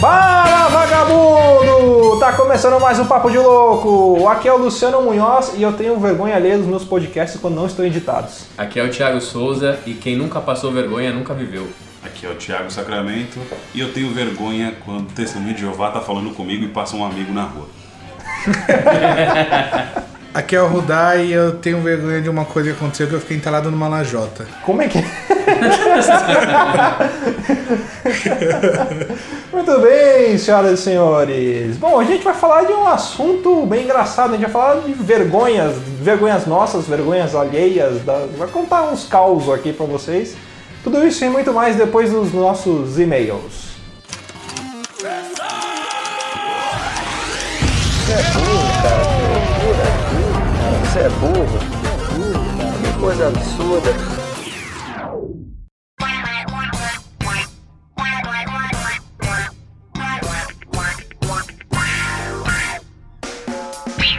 Fala vagabundo! Tá começando mais um Papo de Louco! Aqui é o Luciano Munhoz e eu tenho vergonha alheia dos meus podcasts quando não estão editados. Aqui é o Thiago Souza e quem nunca passou vergonha nunca viveu. Aqui é o Thiago Sacramento e eu tenho vergonha quando o testemunho de Jeová tá falando comigo e passa um amigo na rua. Aqui é o Rudá e eu tenho vergonha de uma coisa que aconteceu que eu fiquei entalado numa lajota. Como é que. Muito bem, senhoras e senhores. Bom, a gente vai falar de um assunto bem engraçado. A gente vai falar de vergonhas, vergonhas nossas, vergonhas alheias. da- Vai contar uns causos aqui pra vocês. Tudo isso e muito mais depois dos nossos e-mails. Você é burro. Que coisa absurda.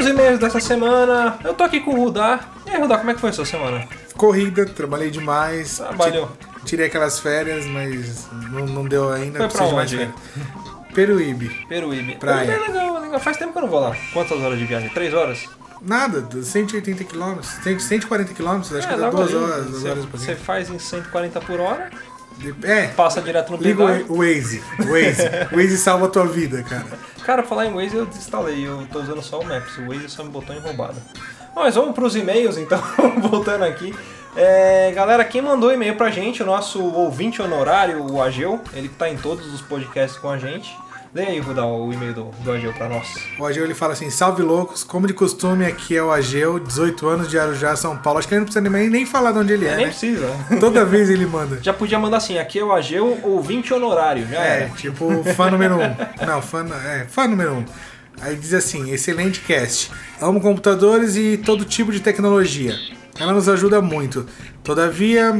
E nos e-mails dessa semana, eu tô aqui com o Rudá. E aí, Rudá, como é que foi a sua semana? Corrida, trabalhei demais. Trabalhou. Ti- Tirei aquelas férias, mas não, não deu ainda. Foi pra preciso de mais onde? férias. Peruíbe. Peruíbe. Praia. Peruíbe é legal, legal. Faz tempo que eu não vou lá. Quantas horas de viagem? Três horas? Nada, 180 quilômetros, 140 quilômetros, acho que dá duas horas, duas Você faz em 140 por hora, É, passa direto no liga pedágio. o Waze. Waze. Waze salva a tua vida, cara. Cara, falar em Waze eu desinstalei, eu tô usando só o Maps, o Waze só me botou em roubada. Bom, mas vamos pros e-mails então, voltando aqui. É, galera, quem mandou e-mail pra gente, o nosso ouvinte honorário, o Ageu, ele que tá em todos os podcasts com a gente. Dê aí, Rudá, o e-mail do, do Ageu pra nós. O Ageu ele fala assim: salve loucos, como de costume, aqui é o Ageu, 18 anos de Arujá, São Paulo. Acho que ele não precisa nem, nem falar de onde ele é, Nem né? precisa. Toda vez ele manda. Já podia mandar assim, aqui é o Ageu, ouvinte honorário, já É, era. tipo, fã número um. Não, fã, é, fã número um. Aí diz assim, excelente cast. Amo computadores e todo tipo de tecnologia. Ela nos ajuda muito. Todavia,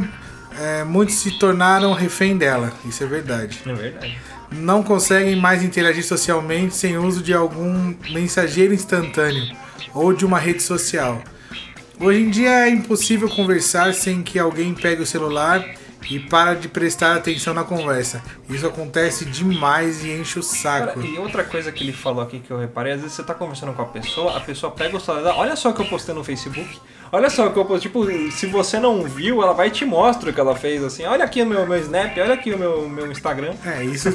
é, muitos se tornaram refém dela. Isso é verdade. É verdade. Não conseguem mais interagir socialmente sem uso de algum mensageiro instantâneo ou de uma rede social. Hoje em dia é impossível conversar sem que alguém pegue o celular e para de prestar atenção na conversa. Isso acontece demais e enche o Cara, saco. e outra coisa que ele falou aqui que eu reparei, às vezes você tá conversando com a pessoa, a pessoa pega o celular, olha só o que eu postei no Facebook, olha só o que eu postei, tipo, se você não viu, ela vai e te mostra o que ela fez, assim, olha aqui o meu, meu Snap, olha aqui o meu, meu Instagram, É, isso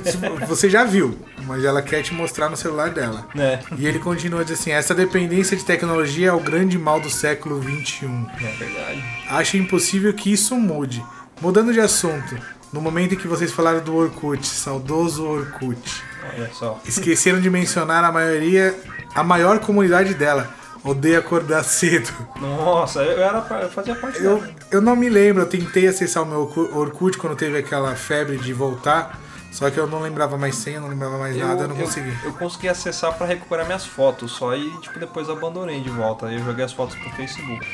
você já viu, mas ela quer te mostrar no celular dela. né? E ele continua dizendo assim: essa dependência de tecnologia é o grande mal do século XXI. É verdade. Acho impossível que isso mude. Mudando de assunto, no momento em que vocês falaram do Orkut, saudoso Orkut, Olha só. esqueceram de mencionar a maioria, a maior comunidade dela. Odeio acordar cedo. Nossa, eu, era, eu fazia parte Eu, dela. eu não me lembro, eu tentei acessar o meu Orku- Orkut quando teve aquela febre de voltar, só que eu não lembrava mais senha, não lembrava mais nada, eu não consegui. Eu, consegui acessar pra recuperar minhas fotos só e, tipo, depois abandonei de volta. Eu joguei as fotos pro Facebook.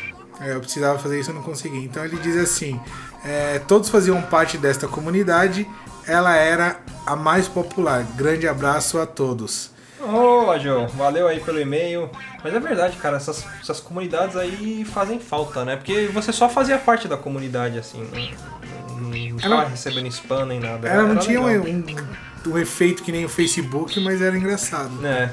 É, eu precisava fazer isso e não consegui. Então ele diz assim: é, todos faziam parte desta comunidade, ela era a mais popular. Grande abraço a todos. Ô, João, valeu aí pelo e-mail. Mas é verdade, cara, essas, essas comunidades aí fazem falta, né? Porque você só fazia parte da comunidade, assim, não, não, não Ela- tava recebendo spam nem nada. Ela não tinha um, um- um efeito que nem o Facebook, mas era engraçado. É.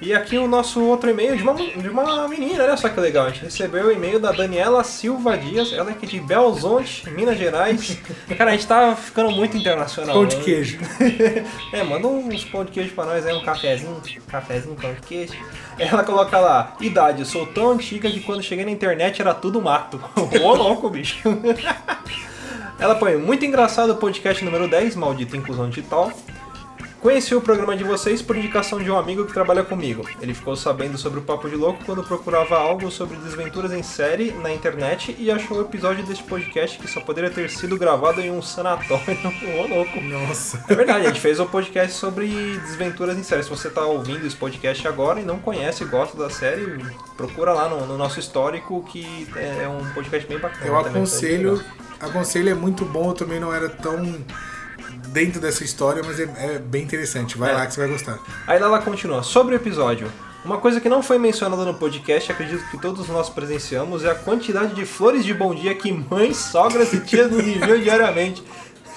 E aqui o nosso outro e-mail de uma, de uma menina, olha só que legal. A gente recebeu o e-mail da Daniela Silva Dias, ela é aqui de Belzonte, Minas Gerais. Cara, a gente tá ficando muito internacional. Pão de né? queijo. é, manda uns pão de queijo pra nós aí, um cafezinho, cafezinho, pão de queijo. Ela coloca lá, idade, sou tão antiga que quando cheguei na internet era tudo mato. Ô louco, bicho. Ela põe, muito engraçado o podcast número 10, maldita inclusão digital. Conheci o programa de vocês por indicação de um amigo que trabalha comigo. Ele ficou sabendo sobre o Papo de Louco quando procurava algo sobre desventuras em série na internet e achou o episódio deste podcast que só poderia ter sido gravado em um sanatório. Ô, louco. Nossa. É verdade, a gente fez um podcast sobre desventuras em série. Se você tá ouvindo esse podcast agora e não conhece e gosta da série, procura lá no, no nosso histórico que é um podcast bem bacana. Eu aconselho, aconselho é muito bom, eu também não era tão dentro dessa história, mas é, é bem interessante. Vai É. lá que você vai gostar. Aí ela continua. Sobre o episódio. Uma coisa que não foi mencionada no podcast, acredito que todos nós presenciamos, é a quantidade de flores de bom dia que mães, sogras e tias nos enviam diariamente.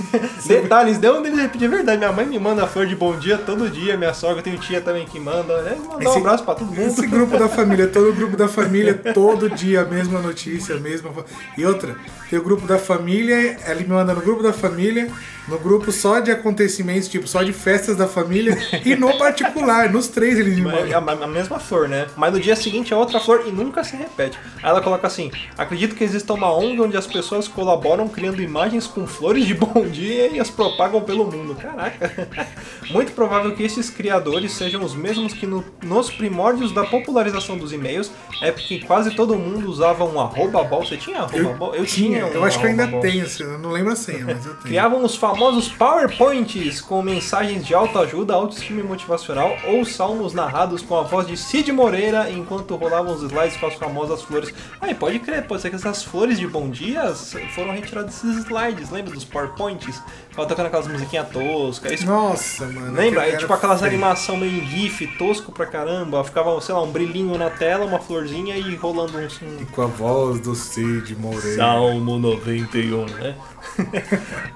Detalhes, de onde eles repetem é verdade. Minha mãe me manda flor de bom dia todo dia, minha sogra tem tia também que manda. Né? Mandar um Esse- abraço pra todo mundo. Esse grupo da família, todo grupo da família, todo dia a mesma notícia, a mesma. E outra, tem o grupo da família, ela me manda no grupo da família, no grupo só de acontecimentos, tipo, só de festas da família, e no particular, nos três eles me É mandam. a, a mesma flor, né? Mas no dia seguinte é outra flor e nunca se repete. Aí ela coloca assim: acredito que exista uma ONG onde as pessoas colaboram criando imagens com flores de bom dia e as propagam pelo mundo. Caraca! Muito provável que esses criadores sejam os mesmos que no- nos primórdios da popularização dos e-mails, é porque quase todo mundo usava um arroba bol. Você tinha arroba Eu, bol? tinha, um eu acho que eu ainda tenho, eu não lembro a senha, mas eu tenho. Criavam os famosos PowerPoints com mensagens de autoajuda, autoestima motivacional ou salmos narrados com a voz de Cid Moreira enquanto rolavam os slides com as famosas flores. Aí pode crer, pode ser que essas flores de bom dia foram retiradas desses slides, lembra dos PowerPoints? Ficava tocando aquelas musiquinhas toscas. Isso Nossa, mano. Lembra? É tipo era aquelas feio. animação meio em GIF, tosco pra caramba. Ficava, sei lá, um brilhinho na tela, uma florzinha e rolando um. um Com a voz do Cid Moreira. Salmo 91, né?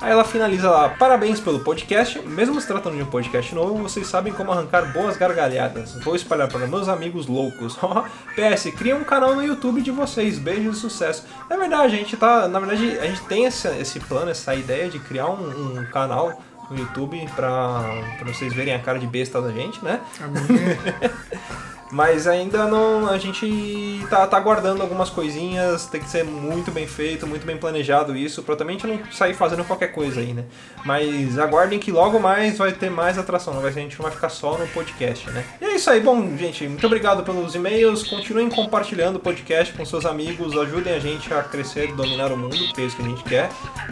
Aí ela finaliza lá, parabéns pelo podcast. Mesmo se tratando de um podcast novo, vocês sabem como arrancar boas gargalhadas. Vou espalhar para meus amigos loucos. PS, cria um canal no YouTube de vocês. Beijos e sucesso. É verdade, a gente tá. Na verdade, a gente tem esse, esse plano, essa ideia de criar um, um canal no YouTube pra, pra vocês verem a cara de besta da gente, né? Mas ainda não. A gente tá, tá aguardando algumas coisinhas, tem que ser muito bem feito, muito bem planejado isso, pra também a gente não sair fazendo qualquer coisa aí, né? Mas aguardem que logo mais vai ter mais atração, não vai, a gente não vai ficar só no podcast, né? E é isso aí, bom, gente, muito obrigado pelos e-mails, continuem compartilhando o podcast com seus amigos, ajudem a gente a crescer e dominar o mundo, que é isso que a gente quer.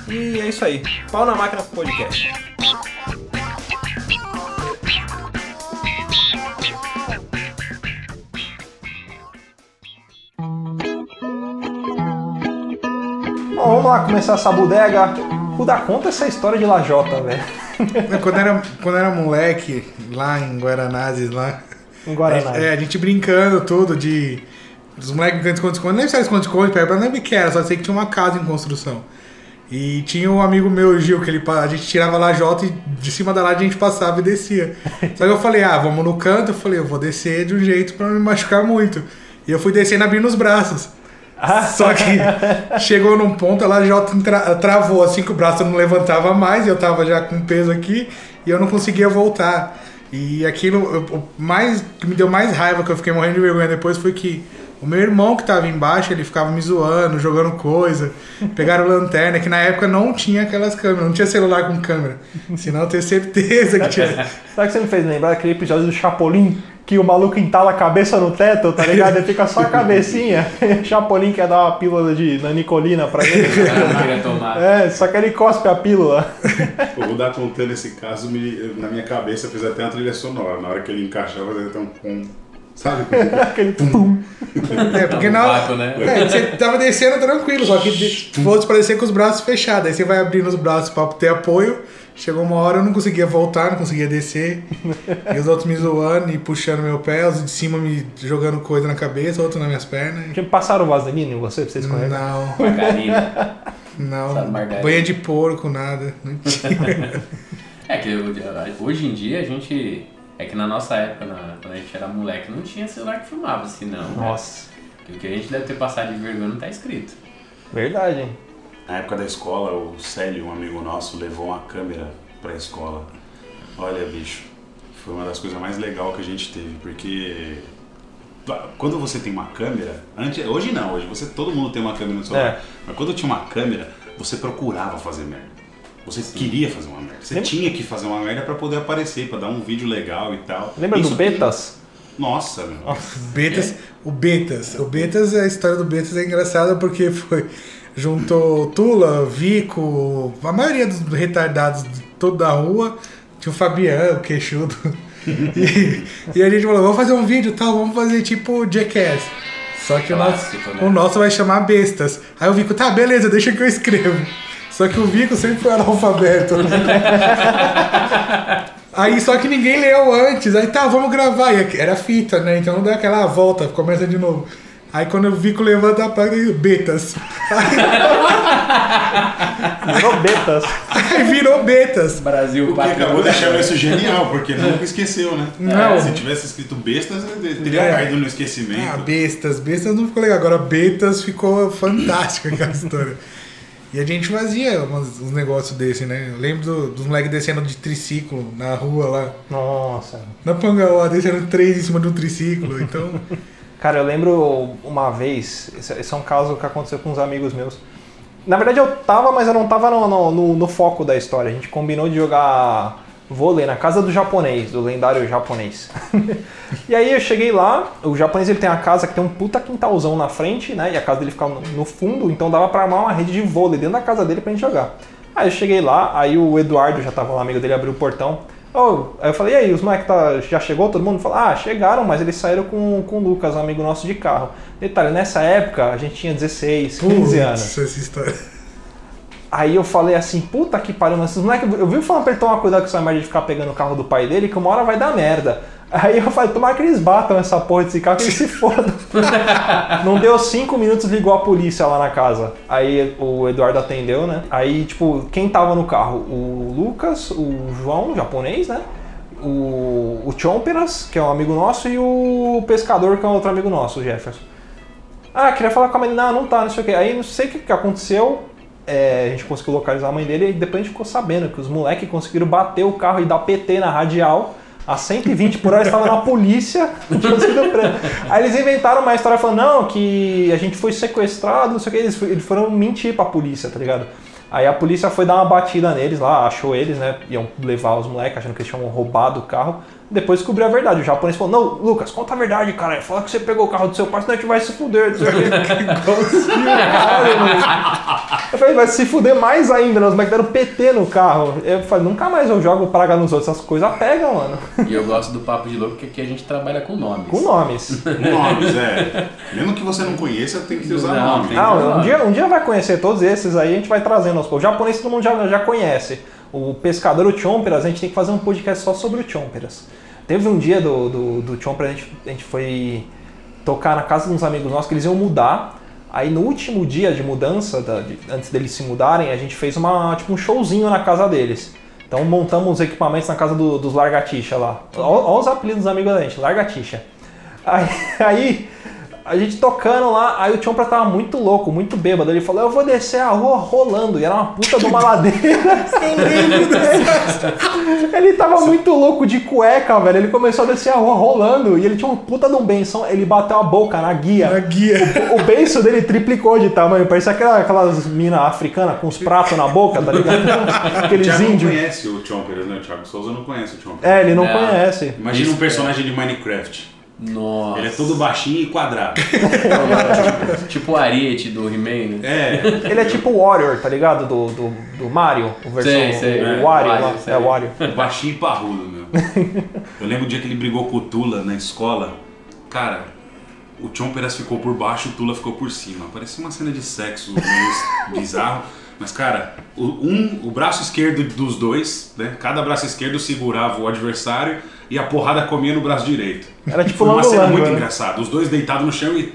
E é isso aí, pau na máquina pro podcast. Bom, vamos lá começar essa bodega. Buda, conta essa história de Lajota, velho. quando, era, quando era moleque, lá em Guaranazes, lá. Em gente, é, a gente brincando tudo de. Os moleques brincando de esconde-esconde. Não lembro se era esconde-esconde, lembro o que era, só sei que tinha uma casa em construção. E tinha um amigo meu, Gil, que ele, a gente tirava lajota e de cima da laje a gente passava e descia. Só que eu falei, ah, vamos no canto. Eu falei, eu vou descer de um jeito pra não me machucar muito. E eu fui descendo abrindo os braços. Só que chegou num ponto, a lajota tra travou assim que o braço não levantava mais, eu tava já com peso aqui e eu não conseguia voltar. E aquilo, eu- mais que me deu mais raiva, que eu fiquei morrendo de vergonha depois, foi que o meu irmão que tava embaixo, ele ficava me zoando, jogando coisa. Pegaram lanterna, que na época não tinha aquelas câmeras, não tinha celular com câmera. Senão eu tenho certeza que tinha. Sabe o que você me fez lembrar aquele episódio do Chapolin? Que o maluco entala a cabeça no teto, tá ligado? Ele fica só a cabecinha. O Chapolin quer dar uma pílula de nanicolina pra ele. Eu não queria tomar. É, só que ele cospe a pílula. Eu vou dar contando esse caso, me- na minha cabeça fez até uma trilha sonora. Na hora que ele encaixava, fazia até um pum. Sabe? Aquele pum. É, porque Um na pato, né? É, você tava descendo tranquilo, só que de- fosse parecer com os braços fechados. Aí você vai abrindo os braços pra ter apoio. Chegou uma hora eu não conseguia voltar, não conseguia descer. e os outros me zoando e puxando meu pé, os de cima me jogando coisa na cabeça, outros nas minhas pernas. Tinha passaram vaselina em você pra você escorregar? Não, Margarina. não. Banha de porco, nada. Não tinha. É que hoje em dia a gente. É que na nossa época, na- quando a gente era moleque, não tinha celular que filmava, senão. né? Nossa, O que a gente deve ter passado de vergonha não tá escrito. verdade, hein? Na época da escola, o Célio, um amigo nosso, levou uma câmera pra escola. Olha, bicho, foi uma das coisas mais legais que a gente teve, porque quando você tem uma câmera, antes, hoje não, hoje você todo mundo tem uma câmera no celular, É. mas quando tinha uma câmera, você procurava fazer merda. Você queria fazer uma merda. Você Lembra- tinha que fazer uma merda pra poder aparecer, pra dar um vídeo legal e tal. Lembra Isso do Betas? Nossa, meu. Betas, o Betas. O Betas, a história do Betas é engraçada porque foi. Juntou Tula, Vico, a maioria dos retardados de toda a rua. Tinha o Fabiano, o queixudo. E, e a gente falou, vamos fazer um vídeo tal, vamos fazer tipo Jackass. Só que o nosso, Clássico, né? o nosso vai chamar Bestas. Aí o Vico, tá, beleza, deixa que eu escrevo. Só que o Vico sempre foi analfabeto. Aí só que ninguém leu antes. Aí tá, vamos gravar. E era fita, né? Então não dá aquela volta, começa de novo. Aí quando o Vico levanta a placa, ele betas. Virou Betas. Aí virou betas. Brasil, O que acabou deixando isso genial, porque nunca esqueceu, né? Não. Se tivesse escrito bestas, teria É. caído no Ah, esquecimento. bestas. Bestas não ficou legal. Agora betas ficou fantástico aquela história. E a gente fazia uns, uns negócios desse, né? Eu lembro do- dos moleques descendo de triciclo na rua lá. Nossa. Na Pangaó, descendo três em cima de um triciclo. Então, Cara, eu lembro uma vez, esse esse é um caso que aconteceu com uns amigos meus. Na verdade eu tava, mas eu não tava no, no- no- no foco da história. A gente combinou de jogar vôlei na casa do japonês, do lendário japonês. e aí eu cheguei lá, o japonês ele tem a casa que tem um puta quintalzão na frente, né? E a casa dele ficava no, no fundo, então dava pra armar uma rede de vôlei dentro da casa dele pra gente jogar. Aí eu cheguei lá, aí o Eduardo já tava lá, amigo dele, abriu o portão. Oh, aí eu falei, e aí, os moleques tá, já chegou? Todo mundo falou, ah, chegaram, mas eles saíram com, com o Lucas, um amigo nosso de carro. Detalhe, nessa época a gente tinha 16, 15 putz, anos. essa história. Aí eu falei assim, puta que pariu, mas esses moleques, eu vi falando pra ele tomar cuidado com essa merda de ficar pegando o carro do pai dele, que uma hora vai dar merda. Aí eu falei, tomara que eles batam essa porra desse carro, que eles se fodam. Não deu cinco minutos, ligou a polícia lá na casa. Aí o Eduardo atendeu, né? Aí, tipo, quem tava no carro? O Lucas, o João, japonês, né? O, o Chomperas, que é um amigo nosso, e o Pescador, que é um outro amigo nosso, o Jefferson. Ah, queria falar com a mãe. Não, não tá, não sei o que. Aí não sei o que, que aconteceu. É, a gente conseguiu localizar a mãe dele e depois a gente ficou sabendo que os moleques conseguiram bater o carro e dar PT na radial. A 120 por hora estava na polícia. Aí eles inventaram uma história falando, não, que a gente foi sequestrado, não sei o que. Eles, eles foram mentir pra polícia, tá ligado? Aí a polícia foi dar uma batida neles lá, achou eles, né? Iam levar os moleques, achando que eles tinham roubado o carro. Depois descobriu a verdade. O japonês falou: Não, Lucas, conta a verdade, cara. Fala que você pegou o carro do seu pai, senão a gente vai se fuder. não sei o quê." Caralho, mano. Eu falei: Vai se fuder mais ainda? Os moleques deram PT no carro. Eu falei: Nunca mais eu jogo praga nos outros. Essas coisas pegam, mano. E eu gosto do papo de louco, porque aqui a gente trabalha com nomes. Com nomes. Nomes, é. Mesmo que você não conheça, tem que usar Não, nome. Não, um nome. dia, um dia vai conhecer todos esses aí, a gente vai trazendo aos poucos. O japonês todo mundo já, já conhece. O pescador, o Chomperas, a gente tem que fazer um podcast só sobre o Chomperas. Teve um dia do, do, do Chomperas, a gente, a gente foi tocar na casa de uns amigos nossos que eles iam mudar. Aí no último dia de mudança, da- de- antes deles se mudarem, a gente fez uma, tipo, um showzinho na casa deles. Então montamos os equipamentos na casa do- dos Largatixa lá. Olha os apelidos dos amigos da gente, Largatixa. Aí, aí a gente tocando lá, aí o Chompra tava muito louco, muito bêbado. Ele falou, eu vou descer a rua rolando. E era uma puta de uma ladeira. ele tava muito louco de cueca, velho. Ele começou a descer a rua rolando. E ele tinha uma puta de um benção. Ele bateu a boca na guia. A guia. O beiço dele triplicou de tamanho. Parecia aquela, aquelas minas africanas com os pratos na boca, tá ligado? O Aqueles Thiago não índios. conhece o Chomper, né? O Thiago Souza não conhece o Chomper. É, ele não Não. conhece. Imagina um personagem de Minecraft. Nossa. Ele é todo baixinho e quadrado. Tipo o Ariete do He-Man, né? É. Ele é tipo o Warrior, tá ligado? Do, do, do Mario, o versão Sei, sei. o É, Wario sei. É o Wario. Baixinho e parrudo, meu. Eu lembro o dia que ele brigou com o Tula na escola. Cara, o Chomperas ficou por baixo, o Tula ficou por cima. Parecia uma cena de sexo meio bizarro. Mas, cara, o, um, o braço esquerdo dos dois, né? Cada braço esquerdo segurava o adversário e a porrada comia no braço direito. Era tipo Foi uma cena muito né? engraçada. Os dois deitados no chão e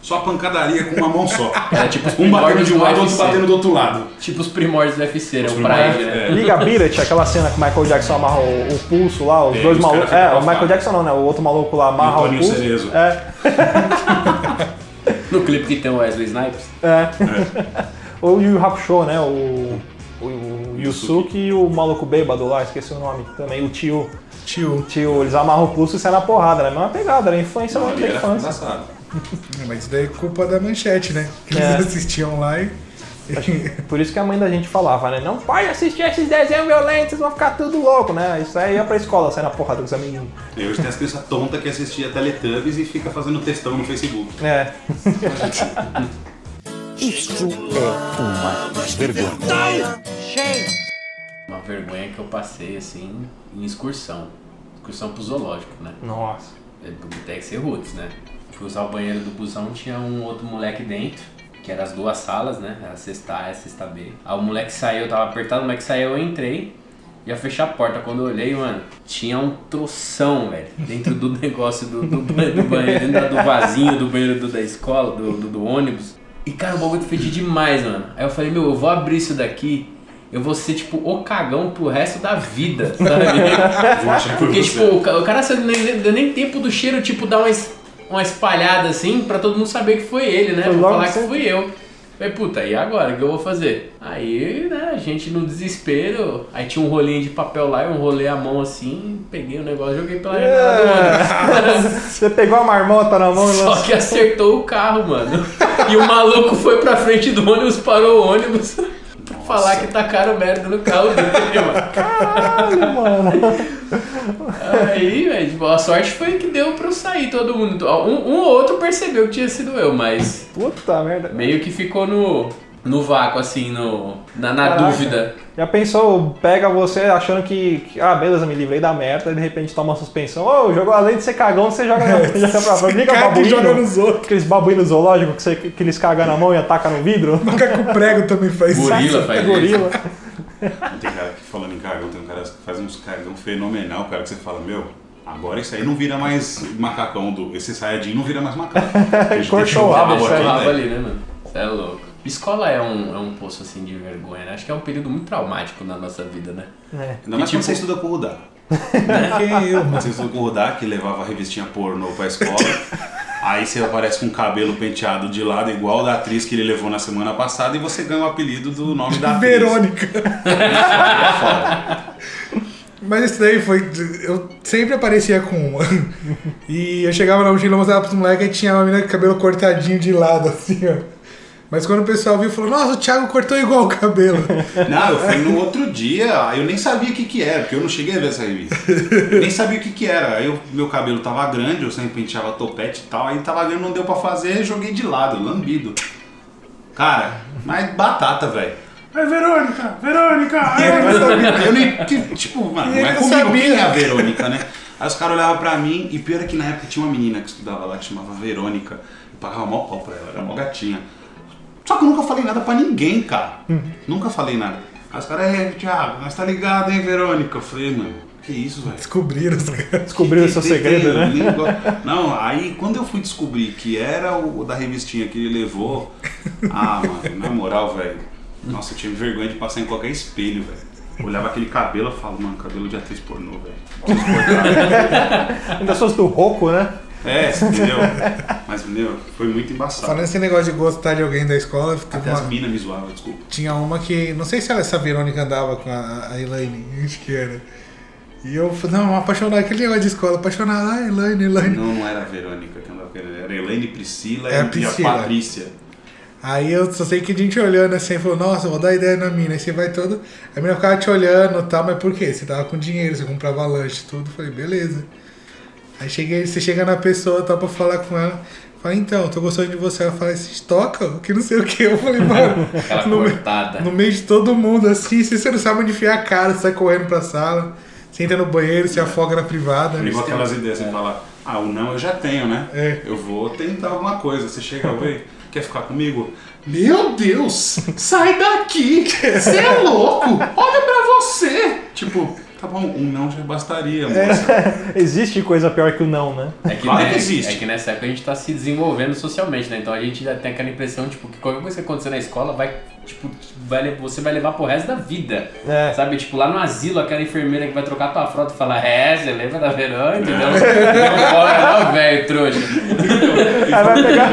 só pancadaria com uma mão só. Era tipo os Um batendo de um do lado, outro batendo do outro lado. Tipo os primórdios do UFC, né? Os O Pride, né? é. Liga Billet, aquela cena que o Michael Jackson amarra o, o pulso lá, os É, dois os malucos. É, o. Michael Jackson não, né? O outro maluco lá amarra o, Toninho pulso. Cerezo. É, No clipe que tem o Wesley Snipes. é. o Yu Yu Hakusho, né? O, o, o Yusuke e o maluco bêbado lá, esqueci o nome também, o tio. Tio. Tio, eles amarram o pulso e saem na porrada, né? Mesma pegada, era influência Não, da ali era infância. engraçado. Mas isso daí é culpa da manchete, né? Eles É. assistiam lá e. Por isso que a mãe da gente falava, né? Não pode assistir esses desenhos violentos, vocês vão ficar tudo louco, né? Isso aí ia pra escola, sair na porrada com os amiguinhos. E hoje tem as crianças tontas que assistia Teletubbies e fica fazendo textão no Facebook. É. Isso é uma vergonha. Uma vergonha que eu passei, assim, em excursão. Excursão pro zoológico, né? Nossa. É, Tem que ser roots, né? Fui usar o banheiro do busão, tinha um outro moleque dentro, que eram as duas salas, né? A sexta A e a sexta B. Aí o moleque saiu, eu tava apertado, o moleque saiu, eu entrei. Ia fechar a porta. Quando eu olhei, mano, tinha um troção, velho, dentro do negócio do, do, do banheiro, dentro do vasinho do banheiro do- da escola, do, do, do ônibus. E, cara, o bagulho fedia demais, mano. Aí eu falei, meu, eu vou abrir isso daqui, eu vou ser, tipo, o cagão pro resto da vida, sabe? Porque, tipo, o ca- o cara nem, deu nem tempo do cheiro, tipo, dar uma, uma espalhada assim, pra todo mundo saber que foi ele, né? Vou falar que fui eu. Falei, puta, e agora? O que eu vou fazer? Aí, né, a gente no desespero, aí tinha um rolinho de papel lá, eu enrolei a mão assim, peguei o negócio joguei pela janela do ônibus. Você pegou a marmota na mão e Só lançou. que acertou o carro, mano. E o maluco foi pra frente do ônibus, parou o ônibus. Falar que tacaram merda no carro dele, mano. Caralho, mano. Aí, velho, tipo, a sorte foi que deu pra eu sair todo mundo. Um, um ou outro percebeu que tinha sido eu, mas Puta merda. meio que ficou no, no vácuo, assim, no, na, na Caraca. dúvida. Já pensou, pega você achando que, que, ah, beleza, me livrei da merda, e de repente toma uma suspensão. Ô, jogou além de ser cagão, você joga, joga pra fora. Liga e joga babuíno. nos outros. Aqueles babuínos zoológicos que, você, que eles cagam na mão e atacam no vidro. Macaco prego também faz isso. Gorila faz Gorila. Tem cara que falando em cagão, tem um cara que faz uns cagão fenomenal, cara, que você fala, meu, agora isso aí não vira mais macacão do. Esse Saiyajin não vira mais macaco. Ele Cortou o rabo, isso né? ali, né, mano? Você é louco. Escola é um, é um poço, assim, de vergonha, né? Acho que é um período muito traumático na nossa vida, né? É. Ainda mais tipo- quando você estuda com o Rudá. Quem eu, mano? Você estuda com o Rudá, que levava a revistinha pornô pra escola. Aí você aparece com o cabelo penteado de lado, igual da atriz que ele levou na semana passada, e você ganha o apelido do nome da atriz. Verônica. É foda. Mas esse daí foi. Eu sempre aparecia com uma. E eu chegava na mochila, mostrava pros moleques e tinha uma menina com o cabelo cortadinho de lado, assim, ó. Mas quando o pessoal viu, falou: Nossa, o Thiago cortou igual o cabelo. Não, eu fui no outro dia, aí eu nem sabia o que que era, porque eu não cheguei a ver essa revista. Eu nem sabia o que que era. Aí eu- meu cabelo tava grande, eu sempre penteava topete e tal, aí tava grande, não deu pra fazer, joguei de lado, lambido. Cara, mas batata, velho. Ai, Verônica, Verônica! ai, eu nem, que, tipo, mano, E não é comigo, sabia. quem é a Verônica, né? Aí os caras olhavam pra mim, e pior é que na época tinha uma menina que estudava lá que chamava Verônica. Eu pagava mó pau pra ela, era mó gatinha. Só que eu nunca falei nada pra ninguém, cara. Nunca falei nada. Aí os caras, é, Thiago, mas tá ligado, hein, Verônica? Eu falei, mano, que isso, velho? Descobriram caras. Descobriu o seu segredo, né? Não, aí quando eu fui descobrir que era o da revistinha que ele levou, ah, mano, na moral, velho. Nossa, eu tinha vergonha de passar em qualquer espelho, velho. Olhava aquele cabelo e falava, mano, cabelo de atriz pornô, velho. Ainda sou do Roco, né? É, entendeu? Mas, entendeu? Foi muito embaçado. Falando esse negócio de gostar de alguém da escola, Até as uma- minas me zoavam, desculpa. tinha uma que. Não sei se ela, essa Verônica andava com a, a Elaine, acho que era. E eu falei, não, apaixonado, aquele negócio de escola, apaixonado, ah, Elaine, Elaine. Não, não era a Verônica que andava querendo, era a Helene Priscila É a e Priscila. a Patrícia. Aí eu só sei que a gente olhando assim, falou, nossa, vou dar ideia na mina. Aí você vai todo. A mina ficava te olhando e tal, mas por quê? Você tava com dinheiro, você comprava lanche e tudo. Eu Falei, beleza. Aí cheguei, você chega na pessoa, tá pra falar com ela. Fala, então, tô gostando de você. Ela fala, vocês tocam? Que não sei o que. Eu falei, mano, Aquela no, cortada. no meio de todo mundo, assim, se você não sabe onde enfiar a cara, você sai correndo pra sala, você entra no banheiro, se afoga na privada. Igual aquelas ideias, você fala, ah, o não eu já tenho, né? É. Eu vou tentar alguma coisa. Você chega, oi, quer ficar comigo? Meu Deus, sai daqui! Você é louco! Olha pra você! Tipo, tá bom, um não já bastaria, moça. Existe coisa pior que o não, né? É que, Claro né, que existe. é que nessa época a gente tá se desenvolvendo socialmente, né? Então a gente já tem aquela impressão, tipo, que qualquer coisa que acontecer na escola vai, tipo, vai, você vai levar pro resto da vida. É. Sabe, tipo, lá no asilo, aquela enfermeira que vai trocar tua fralda e fala, é, você lembra da Verônica, entendeu? Não não, velho, trouxa. Aí vai pegar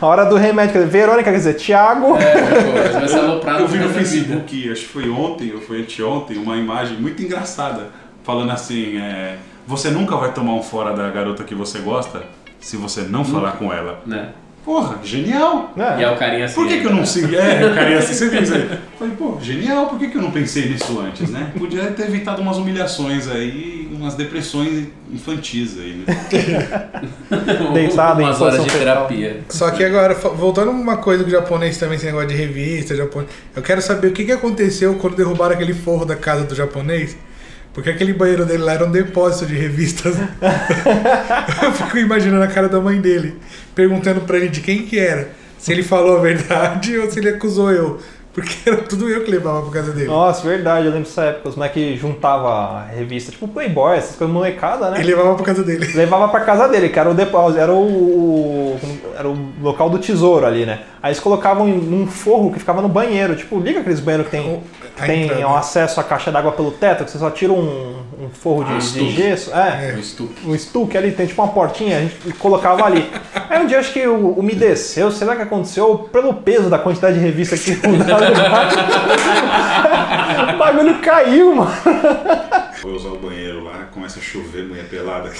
a hora do remédio. quer dizer, Verônica, quer dizer, Thiago. É, pô, você vai ser aloprado Eu vi no da vida. Facebook, acho que foi ontem ou foi anteontem, uma imagem muito engraçada, falando assim, é, você nunca vai tomar um fora da garota que você gosta se você não falar com ela. Né? Porra, genial! É. E é o carinha assim. Por que, que eu não né? segui? É, o cara ia assim, você isso aí? Falei, pô, genial, por que, que eu não pensei nisso antes, né? Podia ter evitado umas humilhações aí, umas depressões infantis aí, né? Deitado em Umas horas de fetal. terapia. Só que agora, voltando uma coisa do japonês também, esse negócio de revista, japonês, eu quero saber o que, que aconteceu quando derrubaram aquele forro da casa do japonês. Porque aquele banheiro dele lá era um depósito de revistas. eu fico imaginando a cara da mãe dele, perguntando pra ele de quem que era. Se ele falou a verdade ou se ele acusou eu. Porque era tudo eu que levava pra casa dele. Nossa, verdade, eu lembro dessa época. Os moleques juntavam revista, tipo Playboy, essas coisas molecada, né? Ele levava pra casa dele. Levava pra casa dele, que era o depósito, era o, era o local do tesouro ali, né? Aí eles colocavam num forro que ficava no banheiro. Tipo, liga aqueles banheiros que tem, O- a tem um acesso à caixa d'água pelo teto, que você só tira um, um forro de, Ah, de estuque. gesso. É. O estuque. O estuque ali tem tipo uma portinha, a gente colocava ali. Aí um dia acho que o, umedeceu, sei lá o que aconteceu, pelo peso da quantidade de revista que tinha o bagulho caiu, mano. Foi usar o banheiro lá, começa a chover, mulher pelada.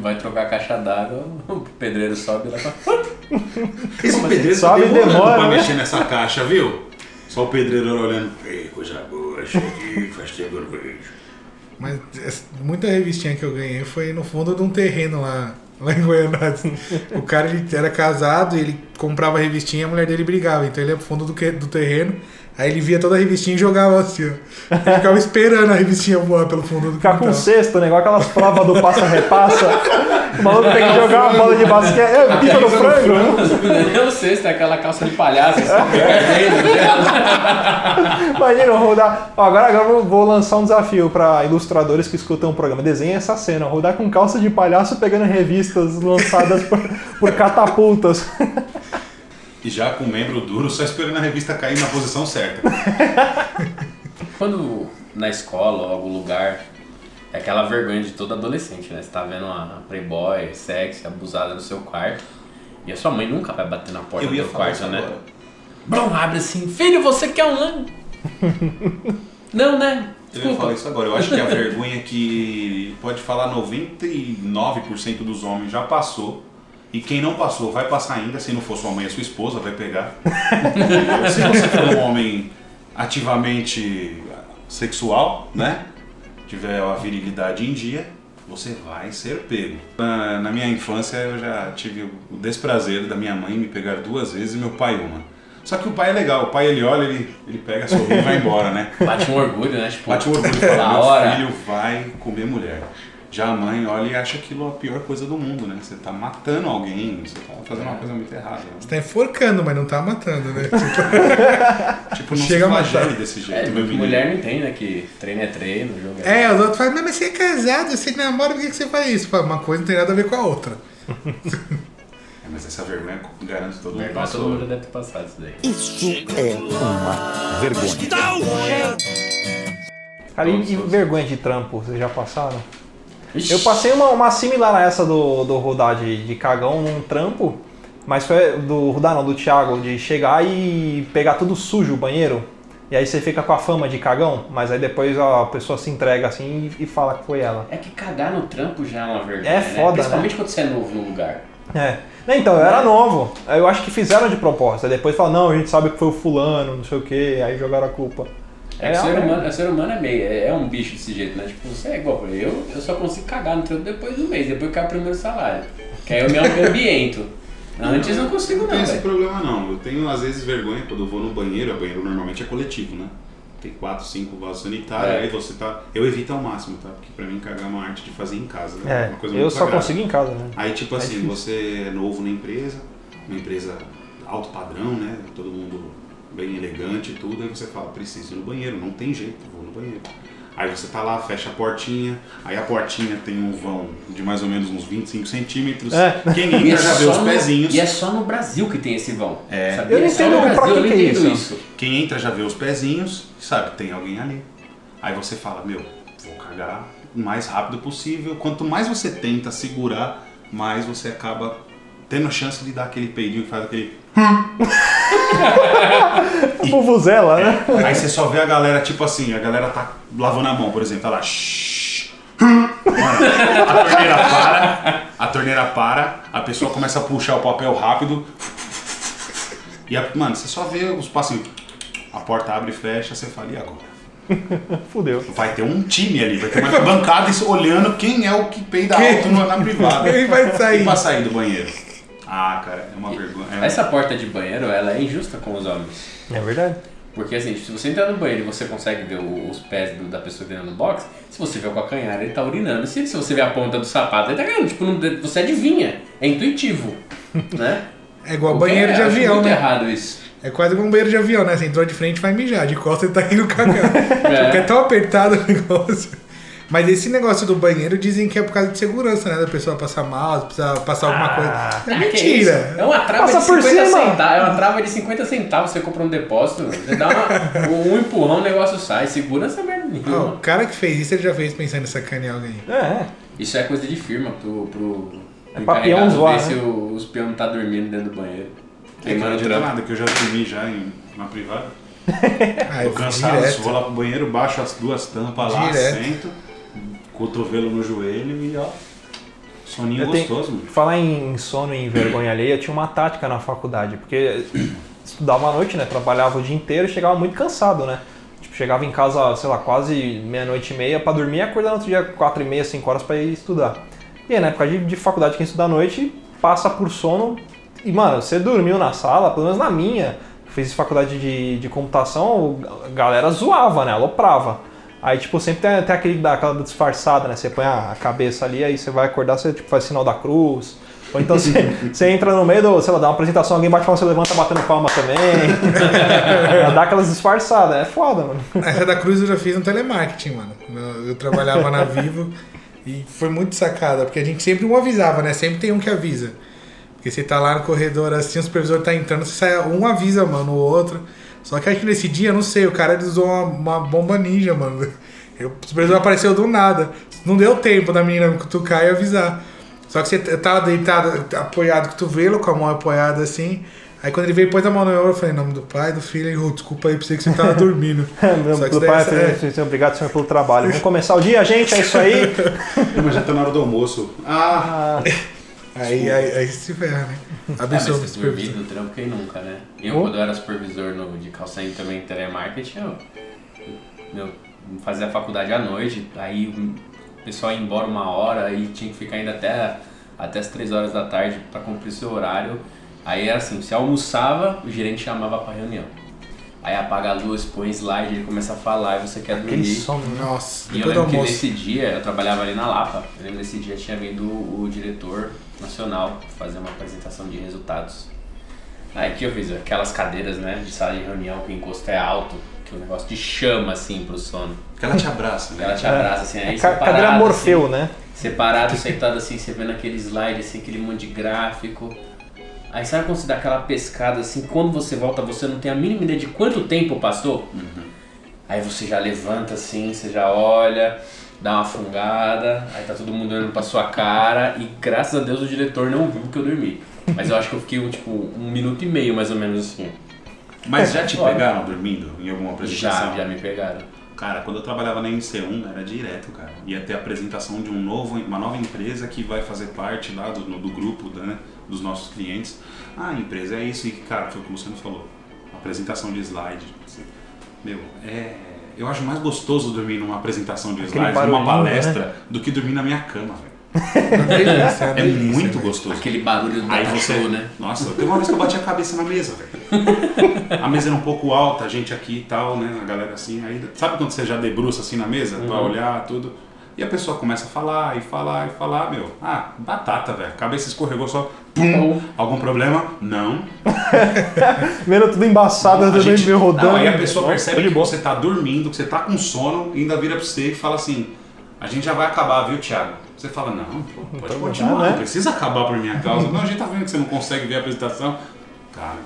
Vai trocar a caixa d'água, o pedreiro sobe lá. Esse pedreiro Sobe tá e demorando demora, pra né? mexer nessa caixa, viu? Só o pedreiro olhando. Ei, coisa boa, achei aqui, faz tempo eu vejo. Mas muita revistinha que eu ganhei foi no fundo de um terreno lá, lá em Goiânia. O cara ele era casado e ele comprava revistinha e a mulher dele brigava. Então ele pro fundo do, que- do terreno, aí ele via toda a revistinha e jogava assim, ó. Ele ficava esperando a revistinha voar pelo fundo do Ficar com cesto, né? Igual aquelas provas do passa-repassa. O maluco tem que jogar uma bola de basquete. É, pica do frango. né? Eu sei, se tem aquela calça de palhaço, assim, perdendo. Imagina eu rodar. Ó, agora, agora eu vou lançar um desafio pra ilustradores que escutam o programa. Desenha essa cena. Rodar com calça de palhaço pegando revistas lançadas por, por catapultas. E já com o membro duro, só esperando a revista cair na posição certa. Quando na escola ou algum lugar, é aquela vergonha de todo adolescente, né? Você tá vendo uma playboy, sexy, abusada no seu quarto, e a sua mãe nunca vai bater na porta do quarto, né? agora. Abre assim, filho, você quer um lanche? Não, né? Eu ia falar isso agora. Eu acho que a vergonha que pode falar 99% dos homens já passou. E quem não passou vai passar ainda, se não for sua mãe, a sua esposa vai pegar. se você for um homem ativamente sexual, né? Tiver a virilidade em dia, você vai ser pego. Na, na minha infância eu já tive o desprazer da minha mãe me pegar duas vezes e meu pai uma. Só que o pai é legal, o pai ele olha, ele, ele pega sorri e vai embora, né? Bate um orgulho, né? Tipo, Bate o orgulho e fala, meu hora. filho vai comer mulher. Já a mãe olha e acha aquilo a pior coisa do mundo, né? Você tá matando alguém, você tá fazendo uma coisa muito errada. né? Você tá enforcando, mas não tá matando, né? Tipo, não Chega se flagele desse É, jeito, meu menino. mulher não entende, né? Que treino é treino, jogo é. É, os outros falam, mas você é casado, você namora, por que você faz isso? Fala, Uma coisa não tem nada a ver com a outra. É, Mas essa vergonha garanto todo mundo Verdade, todo mundo já deve ter passado isso daí. Isso é uma vergonha. Cara, e, vergonha de trampo, vocês já passaram? Ixi. Eu passei uma, uma similar a essa do, do rodar de, de cagão num trampo, mas foi do rodar não, do Thiago, de chegar e pegar tudo sujo o banheiro. E aí você fica com a fama de cagão, mas aí depois a pessoa se entrega assim e, e fala que foi ela. É que cagar no trampo já é uma vergonha. É né? foda, Principalmente quando você é novo no lugar. É. Então, eu era novo. Eu acho que fizeram de propósito. Aí depois falaram, não, a gente sabe que foi o fulano, não sei o que, aí jogaram a culpa. É, o ser é. humano, o ser humano é meio, é, é um bicho desse jeito, né? Tipo, você é igual eu, eu só consigo cagar no trampo depois do mês, depois que cai o primeiro salário. Que aí eu me ambiento. Antes não consigo Não não, tem esse problema não. Eu tenho às vezes vergonha quando eu vou no banheiro, o banheiro normalmente é coletivo, né? Tem quatro, cinco vasos sanitários, É. aí você tá. Eu evito ao máximo, tá? Porque pra mim cagar é uma arte de fazer em casa, né? É, uma coisa eu muito só sagrada. consegui em casa, né? Aí, tipo É assim, difícil. você é novo na empresa, uma empresa alto padrão, né? Todo mundo bem elegante e tudo, aí você fala, preciso ir no banheiro, não tem jeito, vou no banheiro. Aí você tá lá, fecha a portinha, aí a portinha tem um vão de mais ou menos uns 25 centímetros. É. Quem E é entra já vê os no- pezinhos. E é só no Brasil que tem esse vão. É. Sabia? Eu não É entendo no pra Brasil, que que é entendo isso. Quem entra já vê os pezinhos, sabe que tem alguém ali. Aí você fala, meu, vou cagar o mais rápido possível. Quanto mais você tenta segurar, mais você acaba tendo a chance de dar aquele peidinho que faz aquele. Vuvuzela, né? Aí você só vê a galera, tipo assim, a galera tá lavando a mão, por exemplo, tá lá. "Shhh", A torneira para, a torneira para, a pessoa começa a puxar o papel rápido. E, a, mano, você só vê os passinhos. A porta abre e fecha, você fala, e agora? Fudeu. Vai ter um time ali, vai ter uma bancada olhando quem é o que peida Quem? alto na, na privada. Quem vai sair? Quem vai sair do banheiro? Ah, cara, é uma vergonha. É- Essa porta de banheiro, ela é injusta com os homens. É verdade. Porque assim, se você entrar no banheiro e você consegue ver os pés do- da pessoa dentro do box, se você vê o calcanhar, ele tá urinando. Se, se você vê a ponta do sapato, ele tá cagando. Tipo, não- você adivinha. É intuitivo. Né? É igual O que banheiro é- de avião, muito né? errado isso. É quase igual um banheiro de avião, né? Você entrou de frente vai mijar, de costas ele tá indo cagar. É. Porque é tão apertado o negócio. Mas esse negócio do banheiro dizem que é por causa de segurança, né? Da pessoa passar mal, precisa passar alguma coisa. É Ah, que mentira. isso? É uma trava Passa de por 50 cima. centavos. É uma trava de 50 centavos. Você compra um depósito, você dá uma- um empurrão, o negócio sai. Segura essa merda nenhuma. o cara que fez isso, ele já fez pensando em sacanear alguém. É, é. Isso é coisa de firma pro, pro, É pra peão zoar, ver né? se o- os peões não tá dormindo dentro do banheiro. É que não adianta nada, que eu já dormi já em, na privada. Ah, Tô eu cansado, vou lá pro banheiro, baixo as duas tampas lá, Direto. sento, cotovelo no joelho e ó, soninho Eu tenho- gostoso, mano. Falar em sono e em vergonha alheia, eu tinha uma tática na faculdade, porque estudava à noite, né? Trabalhava o dia inteiro e chegava muito cansado, né? Tipo, chegava em casa, sei lá, quase meia-noite e meia pra dormir e acordar no outro dia quatro e meia, cinco horas pra ir estudar. E aí, na época de, de faculdade, quem estuda à noite passa por sono e, mano, você dormiu na sala, pelo menos na minha, fiz faculdade de, de computação, a galera zoava, né? Aloprava. Aí, tipo, sempre tem, tem aquele da- aquela disfarçada, né? Você põe a cabeça ali, aí você vai acordar, você tipo, faz sinal da cruz. Ou então você, você entra no meio do, sei lá, dá uma apresentação, alguém bate palma, você levanta batendo palma também. Dá aquelas disfarçadas, é foda, mano. Essa da Cruz eu já fiz no telemarketing, mano. Eu, eu trabalhava na Vivo e foi muito sacada, porque a gente sempre um avisava, né? Sempre tem um que avisa. Porque você tá lá no corredor assim, o supervisor tá entrando, você sai, um avisa, mano, o outro. Só que acho que nesse dia, não sei, o cara usou uma, uma bomba ninja, mano. Eu, o supervisor apareceu do nada. Não deu tempo da menina me cutucar e avisar. Só que você tava deitado, apoiado, cotovelo, com a mão apoiada assim. Aí quando ele veio e pôs a mão no meu eu falei, em nome do pai, do filho, e, "Ô, desculpa aí, pensei que você tava dormindo. Meu, Só que pelo daí pai, é. filho, obrigado, senhor, pelo trabalho. Vamos começar o dia, gente, é isso aí. Mas já tá na hora do almoço. Ah, Aí, aí, aí se ferra, né? Ah, mas Abençoa o você supervisor. dormido no trampo quem nunca, né? Eu, Oh. quando eu era supervisor no, de call center também em telemarketing, eu, eu fazia faculdade à noite, aí o pessoal ia embora uma hora e tinha que ficar ainda até, até as três horas da tarde para cumprir seu horário. Aí era assim, você almoçava, o gerente chamava pra reunião. Aí apaga a luz, põe slide, ele começa a falar e você quer Aquele dormir. som, né? Nossa, E eu lembro que nesse dia, eu trabalhava ali na Lapa, eu lembro nesse dia tinha vindo o diretor nacional fazer uma apresentação de resultados. Aí que eu fiz? Aquelas cadeiras, né, de sala de reunião que o encosto é alto, que o negócio te chama assim pro sono. que ela te abraça, né? Ela te abraça assim, aí É separado, cadeira Morfeu, assim, né? Separado, sentado assim, você vendo aquele slide, assim, aquele monte de gráfico. Aí sabe quando você dá aquela pescada assim, quando você volta, você não tem a mínima ideia de quanto tempo passou? Aí você já levanta assim, você já olha, dá uma fungada, aí tá todo mundo olhando pra sua cara e graças a Deus o diretor não viu que eu dormi. Mas eu acho que eu fiquei tipo um minuto e meio mais ou menos assim. Mas já te Olha. pegaram dormindo em alguma apresentação? Já, já me pegaram. Cara, quando eu trabalhava na NC1 era direto, cara. Ia ter a apresentação de um novo, uma nova empresa que vai fazer parte lá do, do grupo né, dos nossos clientes. Ah, a empresa é isso, e cara, foi o que o Luciano falou. Apresentação de slide. assim. Meu, é. Eu acho mais gostoso dormir numa apresentação de Aquele slide, numa barulhinho, né? palestra, do que dormir na minha cama, velho. É muito gostoso. Aquele barulho do Aí você, né? Nossa, teve uma vez que eu bati a cabeça na mesa, velho. A mesa era um pouco alta, a gente aqui e tal, né? A galera assim. Aí, sabe quando você já debruça assim na mesa pra olhar tudo? E a pessoa começa a falar e falar e falar, meu. Ah, batata, velho. A cabeça escorregou só. Pum. Algum problema? Não. Vendo tudo embaçado, A também gente- meio rodando. Não, aí a pessoa percebe que você tá dormindo, que você tá com sono, e ainda vira pra você e fala assim: a gente já vai acabar, viu, Thiago? Você fala: não, pô, pode Então, continuar, né? não precisa acabar por minha causa. Não, a gente tá vendo que você não consegue ver a apresentação. Cara,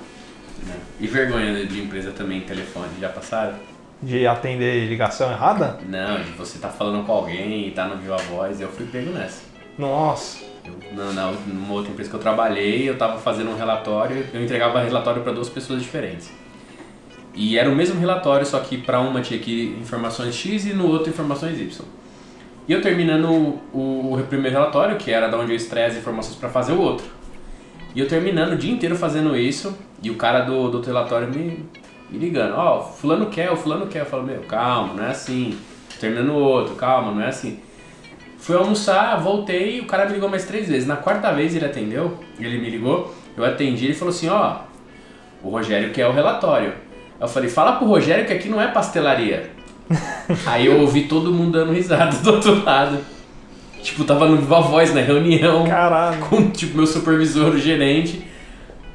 né? E vergonha de empresa também, telefone, já passaram? De atender ligação errada? Não, de você tá falando com alguém e tá no viva voz, eu fui pego nessa. Nossa. Na, na, numa outra empresa que eu trabalhei, eu tava fazendo um relatório, eu entregava relatório para duas pessoas diferentes. E era o mesmo relatório, só que para uma tinha que informações X e no outro informações Y. E eu terminando o, o, primeiro relatório, que era da onde eu extraía as informações para fazer o outro. E eu terminando o dia inteiro fazendo isso, e o cara do, do relatório me, me ligando, ó, fulano quer, o fulano quer. Eu falo, meu, calma, não é assim. Terminando o outro, calma, não é assim. Fui almoçar, voltei, o cara me ligou mais três vezes. Na quarta vez ele atendeu, ele me ligou, eu atendi, ele falou assim, ó, o Rogério quer o relatório. Eu falei, fala pro Rogério que aqui não é pastelaria. Aí eu ouvi todo mundo dando risada do outro lado. Tipo, tava no Viva Voz na reunião Caralho. com tipo meu supervisor, o gerente.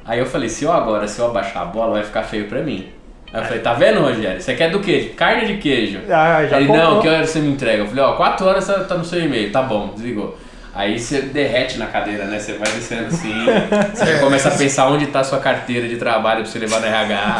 Aí eu falei, se eu agora, se eu abaixar a bola, vai ficar feio pra mim. Aí eu falei, tá vendo, Rogério? Você quer do quê? Carne de queijo. Ah, já Ele, comprou. não, que hora você me entrega? Eu falei, ó, 4 horas tá, tá no seu e-mail. Tá bom, desligou. Aí você derrete na cadeira, né? Você vai descendo assim, você já começa a pensar onde tá a sua carteira de trabalho pra você levar no RH.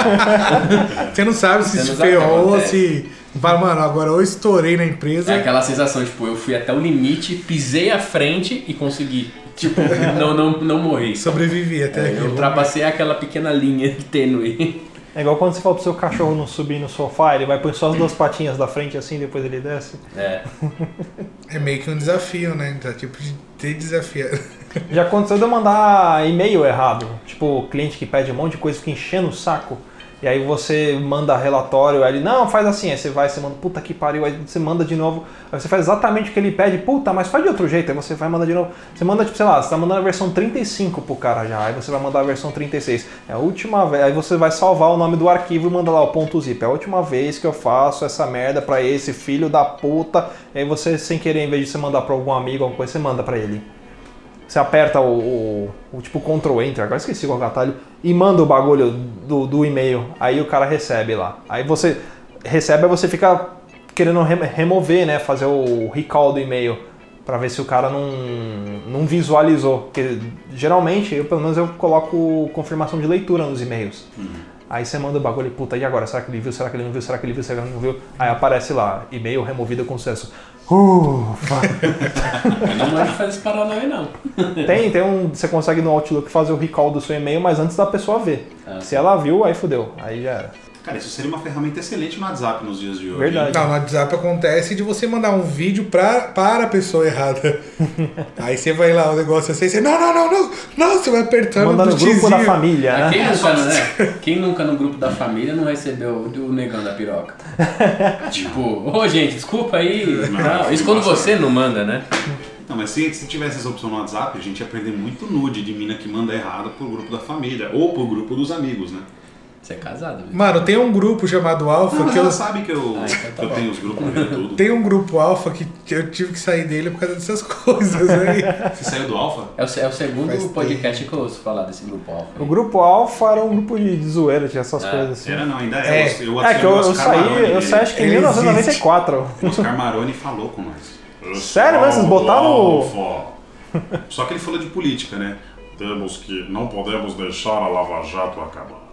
Você não sabe se Você se não ferrou, se. Fala, mano, agora eu estourei na empresa. É aquela sensação, tipo, eu fui até o limite, pisei à frente e consegui. Tipo, não, não, não morri. Sobrevivi até É, aqui. eu ultrapassei aquela pequena linha tênue. É igual quando você fala pro seu cachorro não subir no sofá, ele vai pôr só as duas patinhas da frente assim, depois ele desce. É. É meio que um desafio, né? Tá tipo de ter desafiado. Já aconteceu de eu mandar e-mail errado. Tipo, o cliente que pede um monte de coisa fica enchendo o saco. E aí você manda relatório, aí ele, não, faz assim, aí você vai, você manda, puta que pariu, aí você manda de novo, aí você faz exatamente o que ele pede, puta, mas faz de outro jeito, aí você vai mandar de novo. Você manda, tipo, sei lá, você tá mandando a versão 35 pro cara já, aí você vai mandar a versão 36. É a última vez, aí você vai salvar o nome do arquivo e manda lá o ponto zip. É a última vez que eu faço essa merda pra esse filho da puta. Aí você, sem querer, em vez de você mandar pra algum amigo, alguma coisa, você manda pra ele. Você aperta o, o, o tipo Ctrl Enter, agora esqueci qual é o atalho, e manda o bagulho do, do e-mail. Aí o cara recebe lá. Aí você recebe, aí você fica querendo re- remover, né? Fazer o recall do e-mail. Pra ver se o cara não, não visualizou. Porque geralmente, eu pelo menos eu coloco confirmação de leitura nos e-mails. Aí você manda o bagulho, puta, e agora? Será que ele viu? Será que ele não viu? Será que ele viu? Será que ele não viu? Aí aparece lá, e-mail removido com sucesso. Ufa! Não de fazer esse paranauê, não. Tem, tem um. Você consegue no Outlook fazer o recall do seu e-mail, mas antes da pessoa ver. Ah. Se ela viu, aí fudeu. Aí já era. Cara, isso seria uma ferramenta excelente no WhatsApp nos dias de hoje. Verdade. Não, no WhatsApp acontece de você mandar um vídeo pra, para a pessoa errada. Aí você vai lá, o negócio assim, você, não, não, não, não, não, você vai apertando Manda no grupo da família, né? Quem nunca, né? Quem nunca no grupo da família não recebeu o negão da piroca? tipo, ô gente, desculpa aí. Não, isso quando você não manda, né? Não, mas se, se tivesse essa opção no WhatsApp, a gente ia perder muito nude de mina que manda errado pro grupo da família ou pro grupo dos amigos, né? Você é casado, viu? Mano, tem um grupo chamado Alpha Não, mas que eu. ela sabe que eu, Ah, então tá eu tenho os grupos, eu vejo tudo. Tem um grupo Alpha que eu tive que sair dele por causa dessas coisas aí. Você saiu do Alpha? É o, é o segundo Faz podcast que eu ouço falar desse grupo Alfa. O grupo Alpha era um grupo de de zoeira, tinha essas É, coisas assim. Era não, ainda É. é. Eu, eu É que eu, eu saí, Maroni, eu saí acho que em ele 1994. O Oscar Maroni falou com nós. Sério mesmo? Vocês botaram o- Alfa. Só que ele falou de política, né? Temos que. Não podemos deixar a Lava Jato acabar.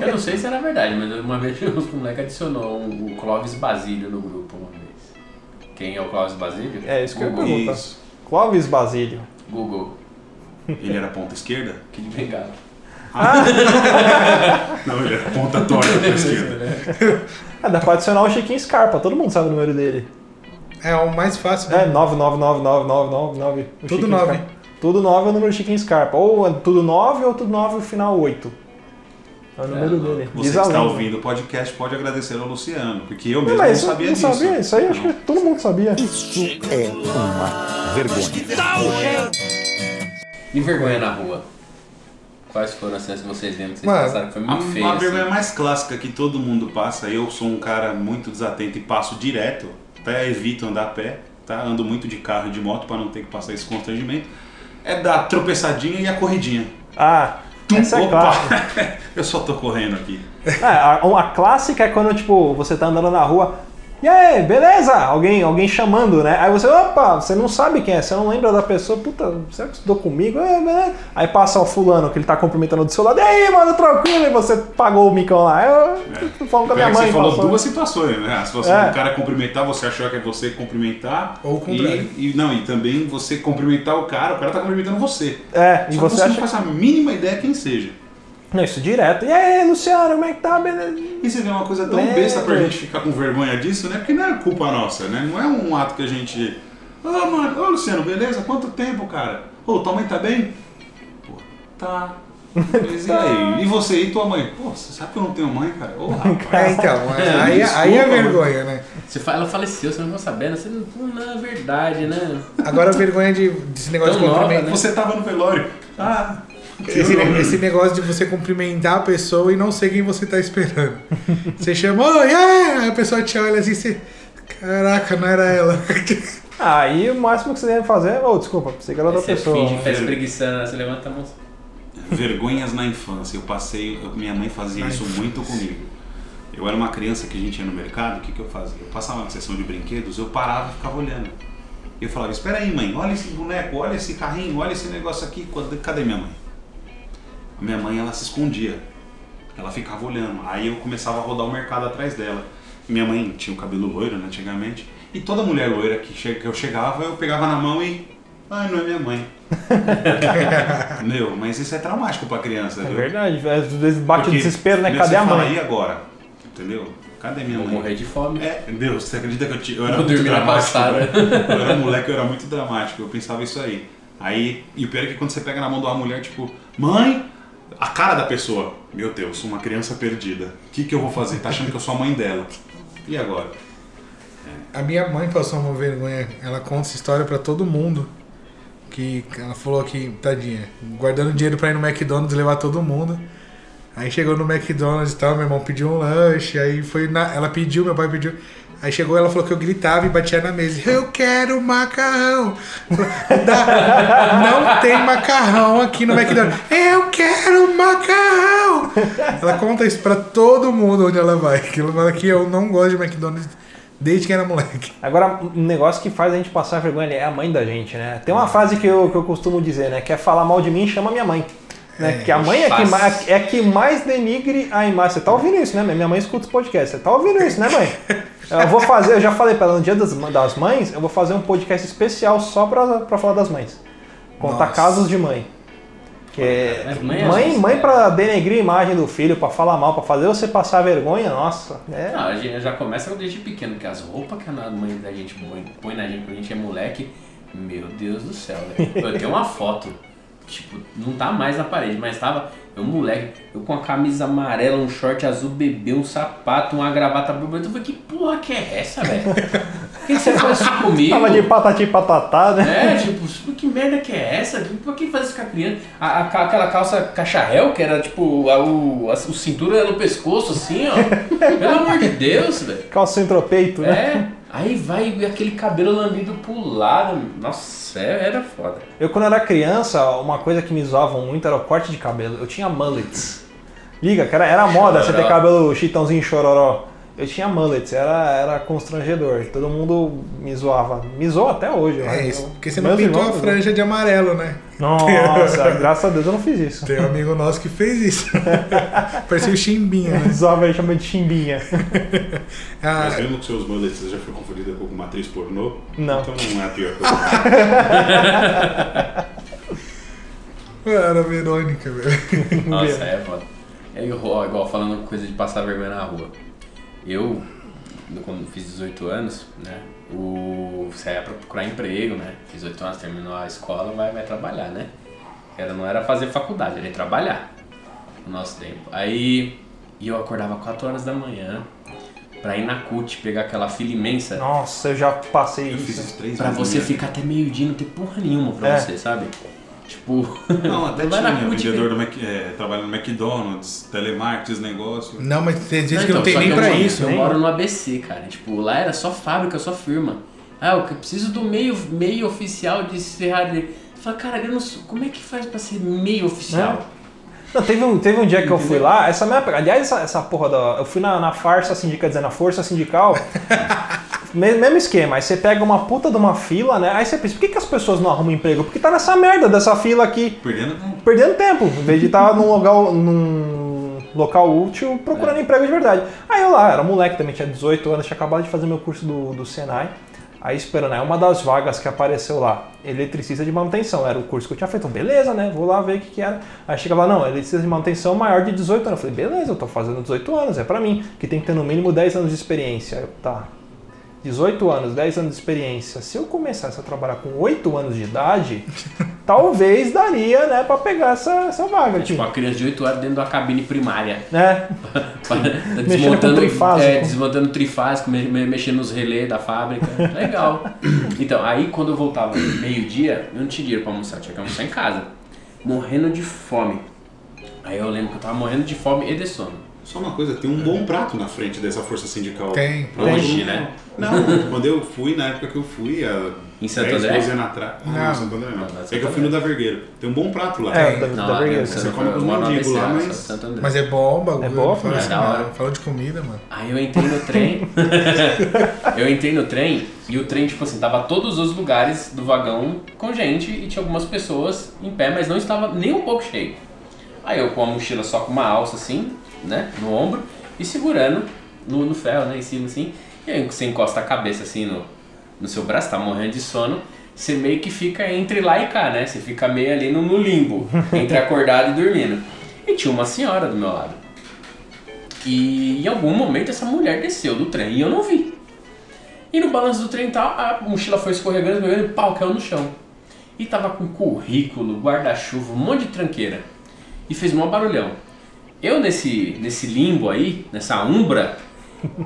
Eu não sei se era verdade, mas uma vez os moleques adicionou um, o Clóvis Basílio no grupo uma vez. Quem é o Clóvis Basílio? É isso que eu Google. perguntar. Isso. Clóvis Basílio. Google. Ele era ponta esquerda? Que de bengala. Não, ele era ponta torta pra esquerda. Ah, dá pra adicionar o Chiquinho Scarpa, todo mundo sabe o número dele. É o mais fácil. É, né? 999999. o Tudo Chiquinho nove. Scarpa. Tudo 9 é o número do Chiquinho Scarpa. Ou é tudo 9 ou tudo 9 o final 8. É o número É, dele. Você que está ouvindo o podcast pode agradecer ao Luciano, porque eu Não, mesmo mas não isso sabia não disso. sabia, isso aí acho que Não. todo mundo sabia. Isso é uma vergonha. E vergonha na rua? Quais foram as cenas que vocês lembram que vocês Mano, passaram? que Foi A, muito feio. a assim. vergonha mais clássica que todo mundo passa, eu sou um cara muito desatento e passo direto, até evito andar a pé, tá? Ando muito de carro e de moto para não ter que passar esse constrangimento. É da tropeçadinha e a corridinha. Ah, essa é Opa! eu só tô correndo aqui. É, a, a clássica é quando, tipo, você tá andando na rua. E aí, beleza? Alguém, alguém chamando, né? Aí você, opa, você não sabe quem é, você não lembra da pessoa, puta, será que estudou comigo? É, beleza. Aí passa o fulano que ele tá cumprimentando do seu lado, e aí, mano, tranquilo, e você pagou o micão lá. Eu tô falando com a minha Pena que mãe. você falou passou. duas situações, né? A situação É. do cara cumprimentar, você achou que é você cumprimentar. Ou o contrário. E, e não, e também você cumprimentar o cara, o cara tá cumprimentando você. É, e Só que você você não acha. faz a mínima ideia quem seja. Não, isso direto. E aí, Luciano, como é que tá? Beleza? E você vê uma coisa tão Lembra. besta pra gente ficar com vergonha disso, né? Porque não é culpa nossa, né? Não é um ato que a gente. Ô, mano, ô Luciano, beleza? Quanto tempo, cara? Ô, tua mãe tá bem? Pô, tá. Mas e aí? E você e tua mãe? Pô, você sabe que eu não tenho mãe, cara? Ô, rapaz. É, então, É, aí, desculpa, aí é mano. vergonha, né? Você fala, ela faleceu, você não ficou sabendo, você não, não é verdade, né? Agora a vergonha de, desse negócio Tão de nova, cumprimentar. né? Você tava no velório. Ah. Esse, esse negócio de você cumprimentar a pessoa e não sei quem você tá esperando. Você chama, oi, é! Aí a pessoa te olha assim, você. Caraca, não era ela. Aí o máximo que você deve fazer é. Oh, desculpa, pensei que era outra você pessoa. finge que tá espreguiçando, você levanta a mão. Vergonhas na infância. Eu passei, minha mãe fazia isso muito comigo. Eu era uma criança que a gente ia no mercado, o que, que eu fazia? Eu passava na sessão de brinquedos, eu parava e ficava olhando. Eu falava, espera aí mãe, olha esse boneco, olha esse carrinho, olha esse negócio aqui, cadê minha mãe? A minha mãe, ela se escondia. Ela ficava olhando. Aí eu começava a rodar o mercado atrás dela. Minha mãe tinha o cabelo loiro, né, antigamente. E toda mulher loira que, che- que eu chegava, eu pegava na mão e... Ai, não é minha mãe. Meu, mas isso é traumático pra criança, É viu? verdade, às vezes bate o Porque, desespero, né? Cadê a fala, mãe? e agora? Entendeu? Cadê minha Vou mãe? morrer de fome. É, Deus, você acredita que eu, ti- eu era Vou muito dramático? né? Eu era moleque, eu era muito dramático, eu pensava isso aí. Aí, e o pior é que quando você pega na mão de uma mulher, tipo, mãe, a cara da pessoa, meu Deus, uma criança perdida. O que, que eu vou fazer? Tá achando que eu sou a mãe dela. E agora? A minha mãe passou uma vergonha. Ela conta essa história pra todo mundo. Que ela falou que, tadinha, guardando dinheiro pra ir no McDonald's levar todo mundo. Aí chegou no McDonald's e tal, meu irmão pediu um lanche, aí foi na. Ela pediu, meu pai pediu. Aí chegou ela falou que eu gritava e batia na mesa. Eu quero macarrão! Não tem macarrão aqui no McDonald's. Eu quero macarrão! Ela conta isso pra todo mundo onde ela vai. Que ela fala que eu não gosto de McDonald's desde que era moleque. Agora, um negócio que faz a gente passar vergonha é a mãe da gente, né? Tem uma frase que eu, que eu costumo dizer, né? Quer falar mal de mim, chama minha mãe. Né? que a mãe é que, é que mais denigre a imagem. Você tá ouvindo isso, né? Minha mãe escuta os podcasts. Você tá ouvindo isso, né, mãe? Eu vou fazer, eu já falei pra ela, no dia das, das mães, eu vou fazer um podcast especial só pra, pra falar das mães. Contar Nossa. casos de mãe. Que é, mãe é mãe, assim, mãe né? pra denegrir a imagem do filho, pra falar mal, pra fazer você passar vergonha, nossa. É. Não, a gente já começa desde pequeno, que as roupas que a mãe da gente põe, põe na gente quando a gente é moleque, meu Deus do céu, velho. Eu tenho uma foto, tipo, não tá mais na parede, mas tava eu moleque, eu com a camisa amarela, um short azul bebê, um sapato, uma gravata borboleta, eu falei, que porra que é essa, velho? Por que você faz isso comigo? Tava de patati patatá, né? É, tipo, que merda que é essa? Por que faz isso com a criança? A, a- aquela calça cacharel, que era tipo, a, o, a, o cintura era no pescoço, assim, ó. Pelo amor de Deus, velho. Calça entre o peito, né? É, aí vai aquele cabelo lambido pro lado. Nossa, é- era foda. Eu, quando era criança, uma coisa que me zoavam muito era o corte de cabelo. Eu tinha mullets. Liga, cara, era moda você ter Chororó. cabelo chitãozinho chororó. Eu tinha mullets, era, era constrangedor. Todo mundo me zoava. Me zoa até hoje. É né? isso, Eu- porque você não meus pintou a irmãos- franja de amarelo, né? Nossa, graças a Deus eu não fiz isso. Tem um amigo nosso que fez isso. Parecia o Chimbinha, né? Zoava ele chama de chimbinha. Ah, Mas mesmo que seus mullets já foi confundida com uma atriz pornô, Não. então não é a pior coisa. era a Verônica, velho. Nossa, é foda. É igual, igual falando coisa de passar vergonha na rua. Eu, quando fiz 18 anos, né? O, saía pra procurar emprego, né? Fiz 18 anos, terminou a escola, vai, vai trabalhar, né? Era, não era fazer faculdade, era ir trabalhar no nosso tempo. Aí e eu acordava 4 horas da manhã pra ir na CUT pegar aquela fila imensa. Nossa, eu já passei Eu fiz isso. isso três Pra você ficar até meio-dia não ter porra nenhuma pra É. você, sabe? Tipo. Não, até vai tinha na CUT. vendedor do Mac, é, trabalha no McDonald's, telemarketing, negócio. Não, mas tem gente que então, não tem só nem pra isso. Eu moro no ABC, cara. Tipo, lá era só fábrica, só firma. Ah, eu preciso do meio, meio oficial de serraria. Você fala, cara, eu não sou- como é que faz pra ser meio oficial? Não, teve, um, teve um dia que eu fui lá, essa minha. Aliás, essa, essa porra da. Eu fui na, na farsa sindical, quer dizer, na força sindical. me- mesmo esquema, aí você pega uma puta de uma fila, né? Aí você pensa, por que, que as pessoas não arrumam emprego? Porque tá nessa merda dessa fila aqui, Perdendo. perdendo tempo, em vez de estar num local, num local útil procurando emprego de verdade. Aí eu lá, era moleque também, tinha 18 anos, tinha acabado de fazer meu curso do, do Senai. Aí esperando, é uma das vagas que apareceu lá, eletricista de manutenção, era o curso que eu tinha feito. Então, beleza, né? Vou lá ver o que, que era. Aí chegava lá, não, eletricista de manutenção maior de 18 anos. Eu falei, beleza, eu tô fazendo 18 anos, é pra mim, que tem que ter no mínimo 10 anos de experiência. Eu, tá. 18 anos, 10 anos de experiência. Se eu começasse a trabalhar com 8 anos de idade, talvez daria, né, pra pegar essa, essa vaga. Tipo, Tipo, uma criança de 8 anos dentro de uma cabine primária. né? desmontando, trifásico. É, desmontando trifásico, me- me- mexendo nos relés da fábrica. Legal. Então, aí quando eu voltava meio-dia, eu não tinha dinheiro pra almoçar, tinha que almoçar em casa. Morrendo de fome. Aí eu lembro que eu tava morrendo de fome e de sono. Só uma coisa, tem um bom prato na frente dessa força sindical. Tem. Hoje, né? Não, quando eu fui, na época que eu fui, há Em Santo 10, André? 12 anos atrás. Ah, Não. não, Santo André não. Não, É que eu fui no da Vergueiro. Tem um bom prato lá. É, da, Não, da lá Vergueira. em Você Santo- come com os eu moro na mendigos lá, mas-. Mas é bom o bagulho. É bom, fala é assim, da hora. mano, Falando de comida, mano. Aí eu entrei no trem. eu entrei no trem e o trem, tipo assim, tava todos os lugares do vagão com gente e tinha algumas pessoas em pé, mas não estava nem um pouco cheio. Aí eu com a mochila só com uma alça assim, né, no ombro e segurando no, no ferro, né, em cima assim. E aí você encosta a cabeça assim no, no seu braço, tá morrendo de sono. Você meio que fica entre lá e cá, né? Você fica meio ali no, no limbo, entre acordado e dormindo. E tinha uma senhora do meu lado. E em algum momento essa mulher desceu do trem e eu não vi. E no balanço do trem e tal, a mochila foi escorregando, escorregando e pau, caiu no chão. E tava com currículo, guarda-chuva, um monte de tranqueira. E fez um maior barulhão. Eu nesse, nesse limbo aí, nessa umbra,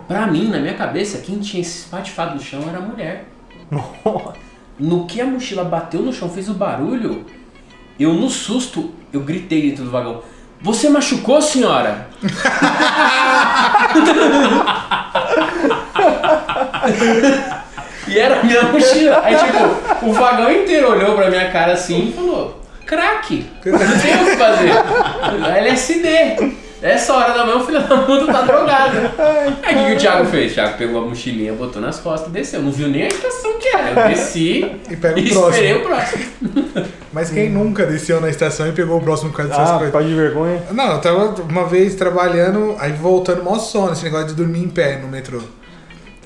pra mim, na minha cabeça, quem tinha espatifado no chão era a mulher. No que a mochila bateu no chão, fez o barulho, eu no susto, eu gritei dentro do vagão. Você machucou, senhora? E era a minha mochila. Aí, tipo, o vagão inteiro olhou pra minha cara assim e falou: craque, não tem o que fazer. LSD. Essa hora da manhã o filho da puta tá drogado. Aí o que, que o Thiago fez? O Thiago pegou a mochilinha, botou nas costas e desceu. Não viu nem a estação que era. Eu desci E pega o e próximo. esperei o próximo. Mas quem nunca desceu na estação e pegou o próximo por causa dessas Ah, coisas? pode de vergonha. Não, eu tava uma vez trabalhando, aí voltando, mó sono, esse negócio de dormir em pé no metrô.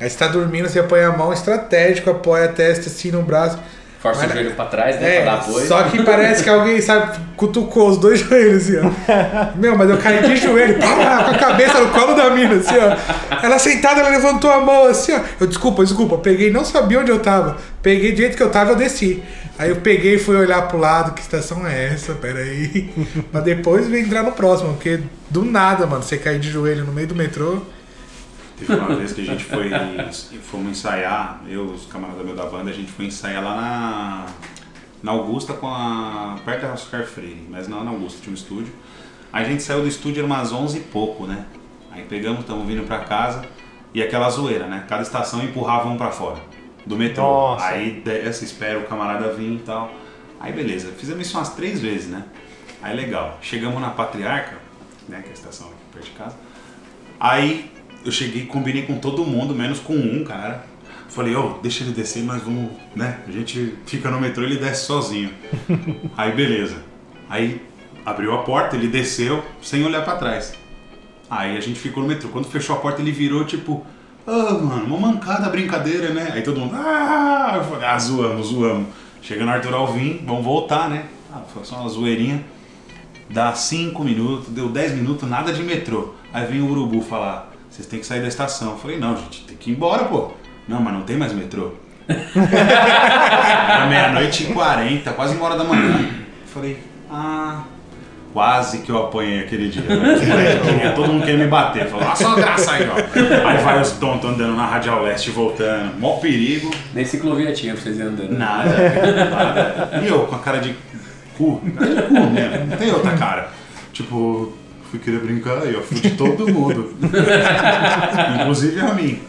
Aí você tá dormindo, você apoia a mão estratégico, apoia a testa assim no braço. Força Mas- o joelho pra trás, né? É, pra dar apoio. só que parece que alguém, sabe, cutucou os dois joelhos, assim, ó. Meu, mas eu caí de joelho, pá, com a cabeça no colo da mina, assim, ó. Ela sentada, ela levantou a mão, assim, ó. Eu, desculpa, desculpa, peguei, não sabia onde eu tava. Peguei do jeito que eu tava, eu desci. Aí eu peguei e fui olhar pro lado, que estação é essa? Peraí. mas depois vem entrar no próximo, porque do nada, mano, você cair de joelho no meio do metrô. Teve uma vez que a gente foi fomos ensaiar, eu os camaradas meus da banda, a gente foi ensaiar lá na, na Augusta com a. perto da Oscar Freire, mas não na Augusta, tinha um estúdio. Aí a gente saiu do estúdio era umas 11 e pouco, né? Aí pegamos, estamos vindo pra casa e aquela zoeira, né? Cada estação empurrava um pra fora do metrô. Nossa. Aí desce, espera o camarada vir e tal. Aí beleza, fizemos isso umas três vezes, né? Aí legal, chegamos na Patriarca, né? Que é a estação aqui perto de casa. Aí eu cheguei combinei com todo mundo, menos com um cara. Falei, ô, deixa ele descer, nós vamos, né? A gente fica no metrô e ele desce sozinho. Aí beleza. Aí abriu a porta, ele desceu sem olhar pra trás. Aí a gente ficou no metrô. Quando fechou a porta, ele virou tipo, ah, mano, uma mancada brincadeira, né? Aí todo mundo, ah, eu falei, ah, zoamos, zoamos. Chegando Arthur Alvim, vamos voltar, né? Ah, foi só uma zoeirinha. Dá 5 minutos, deu 10 minutos, nada de metrô. Aí vem o urubu falar, vocês têm que sair da estação. Eu falei, não, gente, tem que ir embora, pô. Não, mas não tem mais metrô. Era meia-noite e 40, quase uma hora da manhã. Eu falei, ah, quase que eu apanhei aquele dia. Né? Queriam- todo mundo queria me bater. Falou, ah, só graça aí, ó. Aí vai os tontos andando na Radial Leste voltando. Mó perigo. Nem ciclovia tinha pra vocês andando. Nada, nada. E eu com a cara de cu, cara de cu mesmo, não tem outra cara. Tipo, fui querer brincar e eu fui de todo mundo. Inclusive a mim.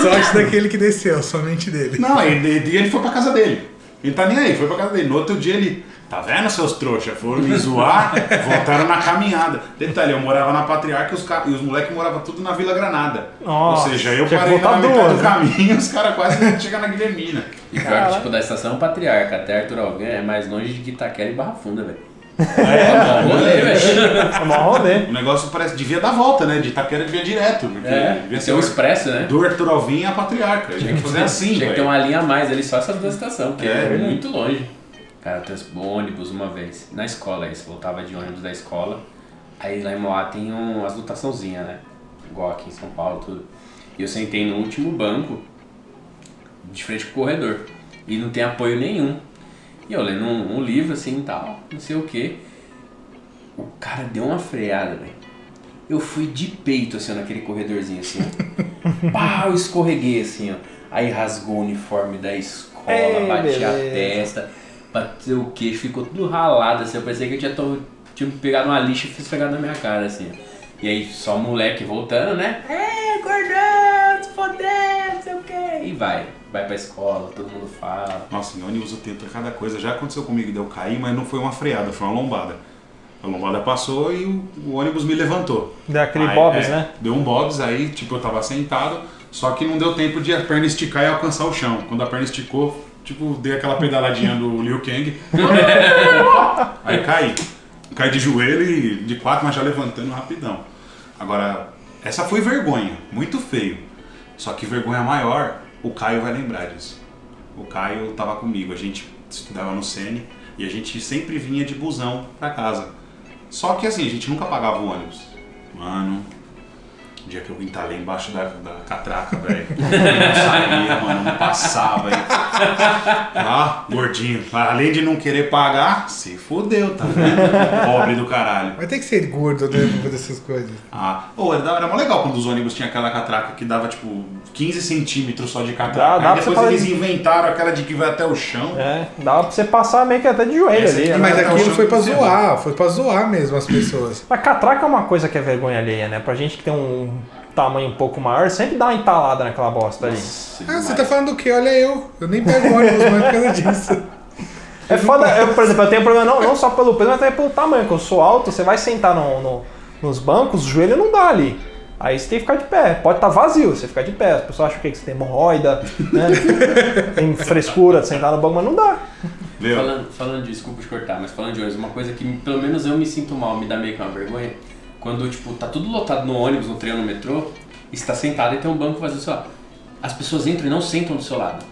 Sorte daquele que desceu, somente dele. Não, e ele foi pra casa dele. Ele tá nem aí, foi pra casa dele. No outro dia ele. Tá vendo, seus trouxas? Foram me zoar, voltaram na caminhada. Detalhe, eu morava na Patriarca e os, ca- e os moleques moravam tudo na Vila Granada. Nossa, Ou seja, eu parei na metade duas, do né? caminho os caras quase chegam na Guilhermina. E pior que, tipo, da estação Patriarca até Arthur Algan é mais longe de Itaquera e Barra Funda, velho. É, um rolê, velho. É mó rolê. O negócio parece, devia dar volta, né? De Itaquera devia direto. Porque É, devia ser um expresso, né? do Arthur Alvim à Patriarca. Tinha que fazer assim, Tinha que ter uma linha a mais ali, só essas duas estações, porque É. é, muito longe. Cara, trans- ônibus uma vez, na escola isso, voltava de ônibus da escola. Aí lá em Moá tem um, as lotaçãozinhas, né? Igual aqui em São Paulo, tudo. E eu sentei no último banco, de frente pro corredor. E não tem apoio nenhum. E eu lendo um, um livro assim e tal, não sei o que. O cara deu uma freada, velho. Eu fui de peito assim, ó, naquele corredorzinho assim, ó. Pau, eu escorreguei assim, ó. Aí rasgou o uniforme da escola, Ei, bati a beleza. testa, bateu o queixo, ficou tudo ralado assim. Eu pensei que eu tinha, to- tinha pegado uma lixa e fiz pegar na minha cara assim, ó. E aí só moleque voltando, né? É, gordão, se foder, não sei o quê. E vai, vai pra escola, todo mundo fala. Nossa, em ônibus eu tento cada coisa. Já aconteceu comigo de eu cair, mas não foi uma freada, foi uma lombada. A lombada passou e o, o ônibus me levantou. Deu aquele Aí, bobs, é, né? Deu um bobs, aí tipo eu tava sentado, só que não deu tempo de a perna esticar e alcançar o chão. Quando a perna esticou, tipo, dei aquela pedaladinha do Liu Kang. aí caí. Caí de joelho e de quatro, mas já levantando rapidão. Agora, essa foi vergonha, muito feio. Só que vergonha maior, o Caio vai lembrar disso. O Caio tava comigo, a gente estudava no Sene e a gente sempre vinha de busão pra casa. Só que assim, a gente nunca pagava o ônibus. Mano, o dia que eu entalei embaixo da, da catraca, velho. Não saía, mano, não passava. Aí. Ah, gordinho. Além de não querer pagar, se fudeu, tá vendo? Pobre do caralho. Vai ter que ser gordo, né, pra fazer essas coisas. Ah, pô, era, era mó legal quando os ônibus tinham aquela catraca que dava tipo 15 centímetros só de Dá- catraca. dá Aí pra depois eles fazer- inventaram aquela de que vai até o chão. É, dava pra você passar meio que até de joelho Essa ali. né? Mas aquilo foi pra zoar, foi pra zoar mesmo as pessoas. Mas catraca é uma coisa que é vergonha alheia, né? Pra gente que tem um tamanho um pouco maior, sempre dá uma entalada naquela bosta ali. Ah, você tá falando do quê? Olha eu. Eu nem pego ônibus mais por causa disso. É foda, eu, por exemplo, eu tenho problema não, não só pelo peso, mas também pelo tamanho, que eu sou alto, você vai sentar no, no- nos bancos, o joelho não dá ali. Aí você tem que ficar de pé. Pode estar vazio, você fica de pé. As pessoas acham que você tem hemorroida, né? tem frescura de sentar no banco, mas não dá. Falando, falando de, desculpa te cortar, mas falando de ônibus, uma coisa que pelo menos eu me sinto mal, me dá meio que uma vergonha, quando tipo, tá tudo lotado no ônibus, no trem no metrô, e você tá sentado e tem um banco vazio só. As pessoas entram e não sentam do seu lado.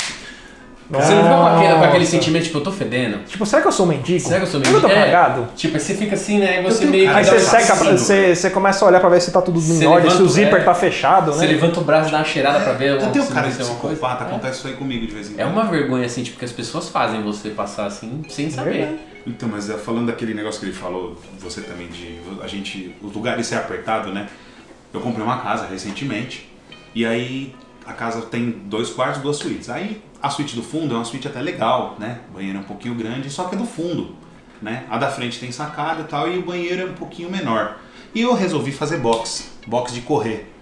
Você não fica com aquele, com aquele sentimento, tipo, eu tô fedendo? Tipo, será que eu sou mendigo? Será que eu sou Será que eu tô mendigo? É. cagado? Tipo, aí você fica assim, né? Aí você meio cara Aí que você dá um seca, você, você começa a olhar pra ver se tá tudo em Você ordem, se o zíper é. tá fechado, Você né? levanta o braço e dá uma cheirada pra ver Eu tenho cara de alguma psicopata, É. acontece isso aí comigo de vez em quando. É uma vergonha, assim, tipo, que as pessoas fazem você passar assim, sem saber. Então, mas é, falando daquele negócio que ele falou, você também, de a gente, os lugares ser apertado, né? Eu comprei uma casa recentemente e aí a casa tem dois quartos, duas suítes. Aí a suíte do fundo é uma suíte até legal, né? O banheiro é um pouquinho grande, só que é do fundo, né? A da frente tem sacada e tal e o banheiro é um pouquinho menor. E eu resolvi fazer box, box de correr.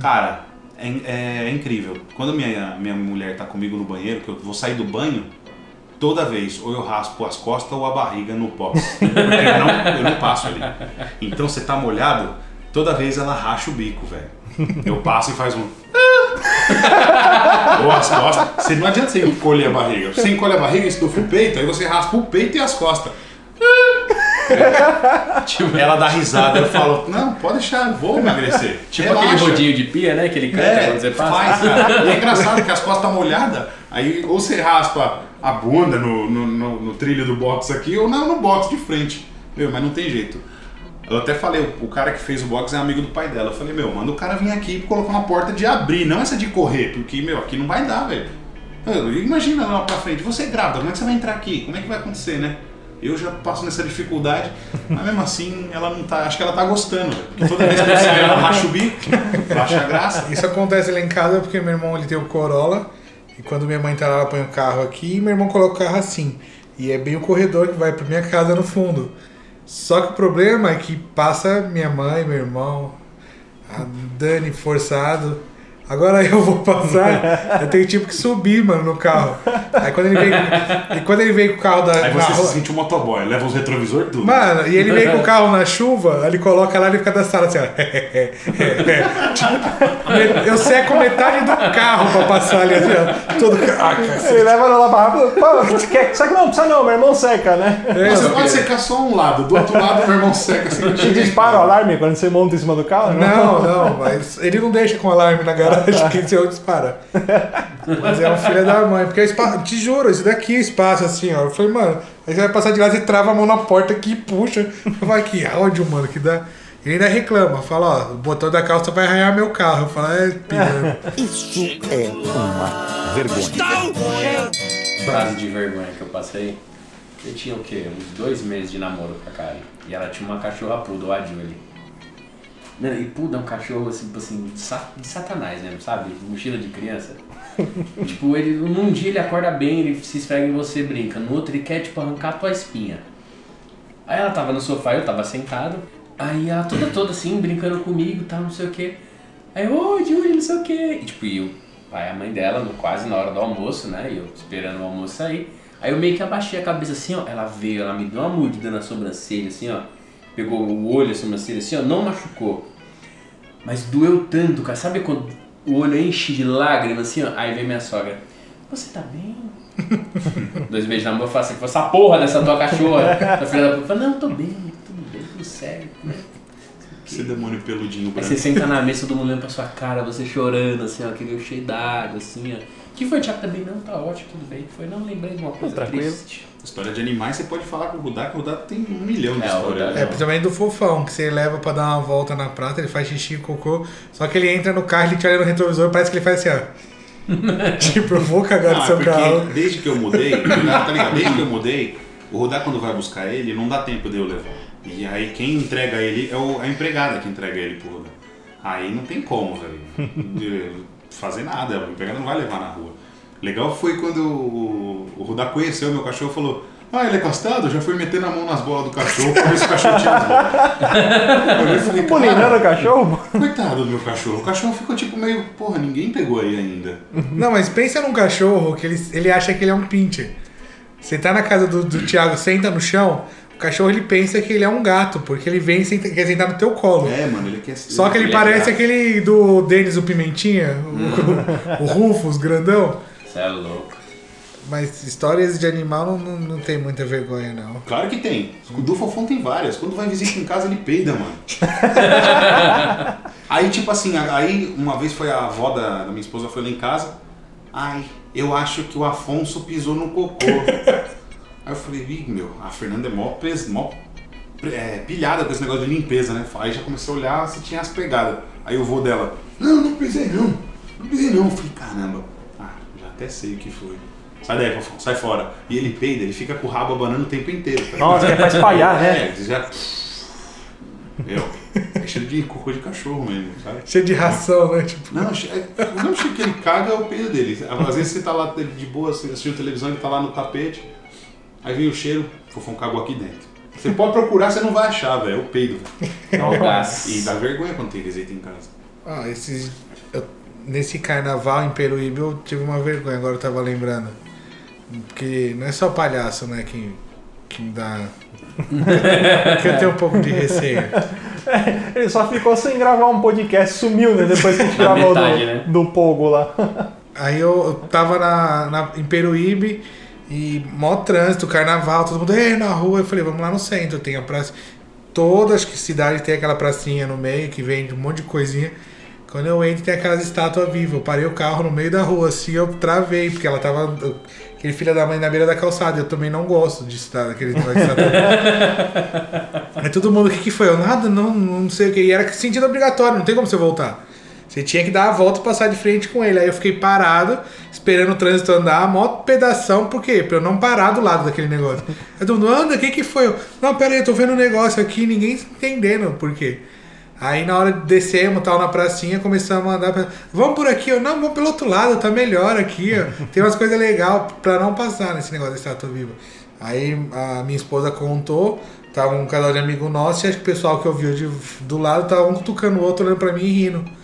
Cara, é, é- é incrível. Quando minha, minha mulher tá comigo no banheiro, que eu vou sair do banho, toda vez ou eu raspo as costas ou a barriga no box. Porque eu não, eu não passo ali. Então você tá molhado, toda vez ela racha o bico, velho. Eu passo e faz um. ou as costas. Você não adianta você encolher a barriga. Você encolhe a barriga, estufa o peito, aí você raspa o peito e as costas. Tipo, ela dá risada, eu falo, não, pode deixar, vou emagrecer. Tipo Relaxa. aquele rodinho de pia, né? Que ele canta É, quando você passa. faz, cara. E é engraçado que as costas estão molhadas, aí ou você raspa a bunda no, no, no- no trilho do box aqui, ou não no box de frente. Meu, mas não tem jeito. Eu até falei, o cara que fez o box é amigo do pai dela. Eu falei, meu, manda o cara vir aqui e colocar uma porta de abrir, não essa de correr, porque, meu, aqui não vai dar, velho. Imagina lá pra frente, você é grávida, como é que você vai entrar aqui? Como é que vai acontecer, né? Eu já passo nessa dificuldade, mas mesmo assim ela não tá. Acho que ela tá gostando, toda vez que saio, ela racha o bico, racha a graça. Isso acontece lá em casa porque meu irmão ele tem o Corolla e quando minha mãe tá lá, ela põe o carro aqui e meu irmão coloca o carro assim. E é bem o corredor que vai pra minha casa no fundo. Só que o problema é que passa minha mãe, meu irmão, a Dani forçado. Agora eu vou passar, eu tenho tipo que subir, mano, no carro. Aí quando ele veio, e quando ele veio com o carro da, Aí na você se sente um motoboy, leva os retrovisor tudo. Mano, e ele vem com o carro na chuva, ele coloca lá e fica dançando assim, ó. Tipo, eu seco metade do carro pra passar ali, assim, ó. Todo carro. Ele leva lá pra rápido. Pô, quer, seca não, precisa não, meu irmão seca, né? Você pode secar só um lado, do outro lado meu irmão seca assim. Te dispara o alarme quando você monta em cima do carro? Não, não, mas ele não deixa com alarme na garagem, porque se eu dispara. Mas é um filho da mãe, porque é espaço, te juro, isso daqui é espaço assim, ó. Eu falei, mano, aí você vai passar de lá, você trava a mão na porta aqui e puxa. Vai, que áudio, mano, que dá. Ele ainda reclama, fala, ó, o botão da calça vai arranhar meu carro. Eu falo, é, piranha. Isso é uma vergonha. Frase de vergonha que eu passei. Eu tinha o quê? Uns dois meses de namoro com a Karen. E ela tinha uma cachorra pruda, a Julie. Mano, e puda é um cachorro assim, tipo assim, de sa- de satanás, né? Sabe? Mochila de criança. tipo, ele, num dia ele acorda bem, ele se esfrega em você, brinca. No outro ele quer, tipo, arrancar a tua espinha. Aí ela tava no sofá, eu tava sentado. Aí ela toda toda assim, brincando comigo, tal, não sei o que. Aí, ô, Julie, não sei o que. E tipo, e o pai e a mãe dela, no, quase na hora do almoço, né? E eu esperando o almoço sair. Aí eu meio que abaixei a cabeça assim, ó. Ela veio, ela me deu uma mordida na sobrancelha, assim, ó. Pegou o olho, a sobrancelha, assim, ó. Não machucou. Mas doeu tanto, cara. Sabe quando o olho enche de lágrimas, assim, ó? Aí vem minha sogra. Você tá bem? Dois beijos na mão, eu falo assim, essa porra dessa tua cachorra. A filha da puta fala, não, tô bem, tudo bem, tudo certo, né? Esse demônio peludinho Aí branco. você senta na mesa, todo mundo olhando pra sua cara, você chorando, assim, ó, aquele cheio d'água, assim, ó. Que foi, Thiago, também? Não, tá ótimo, tudo bem. Foi, não, lembrei de uma coisa Tranquilo. triste. História de animais, você pode falar com o Rudá, que o Rudá tem um milhão de É, histórias. É, principalmente do fofão, que você leva pra dar uma volta na prata, ele faz xixi e cocô, só que ele entra no carro, ele te olha no retrovisor, parece que ele faz assim, ó. tipo, eu vou cagar Não, no é seu porque carro. desde que eu mudei, tá ligado? Desde que eu mudei, o Rudá quando vai buscar ele, não dá tempo de eu levar. E aí quem entrega ele é o- a empregada que entrega ele pro Rudá. Aí não tem como, velho, fazer nada, a empregada não vai levar na rua. Legal foi quando o, o Rudá conheceu o meu cachorro e falou ah, ele é castrado? Já foi metendo a mão nas bolas do cachorro pra ver se o cachorro tinha as bolas. Eu falei, o cachorro? coitado do meu cachorro. O cachorro ficou tipo meio, porra, ninguém pegou aí ainda. Não, mas pensa num cachorro que ele, ele acha que ele é um pincher. Você tá na casa do, do Thiago, senta no chão, o cachorro ele pensa que ele é um gato, porque ele vem e senta- quer sentar no teu colo. É, mano, ele quer Só que ele Ele é parece gato. aquele do Denis o Pimentinha, o, o Rufus, grandão. Você é louco. Mas histórias de animal não, não, não tem muita vergonha, não. Claro que tem. O do Fofão tem várias. Quando vai em visita em casa, ele peida, mano. aí, tipo assim, aí uma vez foi a avó da, da minha esposa foi lá em casa. Ai, eu acho que o Afonso pisou no cocô. Aí eu falei, Ih, meu, a Fernanda é mó, pes, mó é, pilhada com esse negócio de limpeza, né? Aí já comecei a olhar se tinha as pegadas. Aí o vô dela, não, não pisei não. Não pisei não. Eu falei, caramba. Ah, já até sei o que foi. Sai daí, Fofão, sai fora. E ele peida, ele fica com o rabo abanando o tempo inteiro. tá Nossa, que é pra espalhar, né? é, já. Meu, é cheiro de cocô de cachorro mesmo, sabe? Cheio de ração, né? Tipo, Não, é- não cheiro que ele caga é o peido dele. Às vezes você tá lá de boa assim, assistindo televisão, ele tá lá no tapete, aí vem o cheiro, fofão cagou aqui dentro. Você pode procurar, você não vai achar, velho. É o peido. E dá vergonha quando tem visita em casa. ah, esses, eu- nesse carnaval em Peruíbe eu tive uma vergonha, agora eu tava lembrando. Porque não é só palhaço, né, que, que dá. que eu tenho um pouco de receio. Ele só ficou sem gravar um podcast, sumiu, né? Depois que a gente gravou metade, do, né? do Pogo lá. Aí eu, eu tava na, na- em Peruíbe e mó trânsito, carnaval, todo mundo "Ei, na rua. Eu falei, vamos lá no centro, tem a praça. Todas que cidades tem aquela pracinha no meio que vende um monte de coisinha. Quando eu entro, tem aquelas estátuas vivas. Eu parei o carro no meio da rua, assim, eu travei, porque ela tava. Aquele filho da mãe na beira da calçada. Eu também não gosto de estar aquele negócio de estátua. Aí todo mundo, o que, que foi? Eu, nada, não, não sei o que. E era sentido obrigatório, não tem como você voltar. Você tinha que dar a volta e passar de frente com ele. Aí eu fiquei parado, esperando o trânsito andar, mó pedação, por quê? Pra eu não parar do lado daquele negócio. Aí todo mundo, anda, o que que foi? Eu, não, pera aí, eu tô vendo um negócio aqui, ninguém entendendo por quê. Aí na hora de descermos, tal, na pracinha, começamos a andar, pra... vamos por aqui, eu, não, vamos pelo outro lado, tá melhor aqui, ó. Tem umas coisas legais pra não passar nesse negócio da estátua viva. Aí a minha esposa contou, tava um casal de amigo nosso, e acho que o pessoal que ouviu de, do lado tava um cutucando o outro, olhando pra mim e rindo.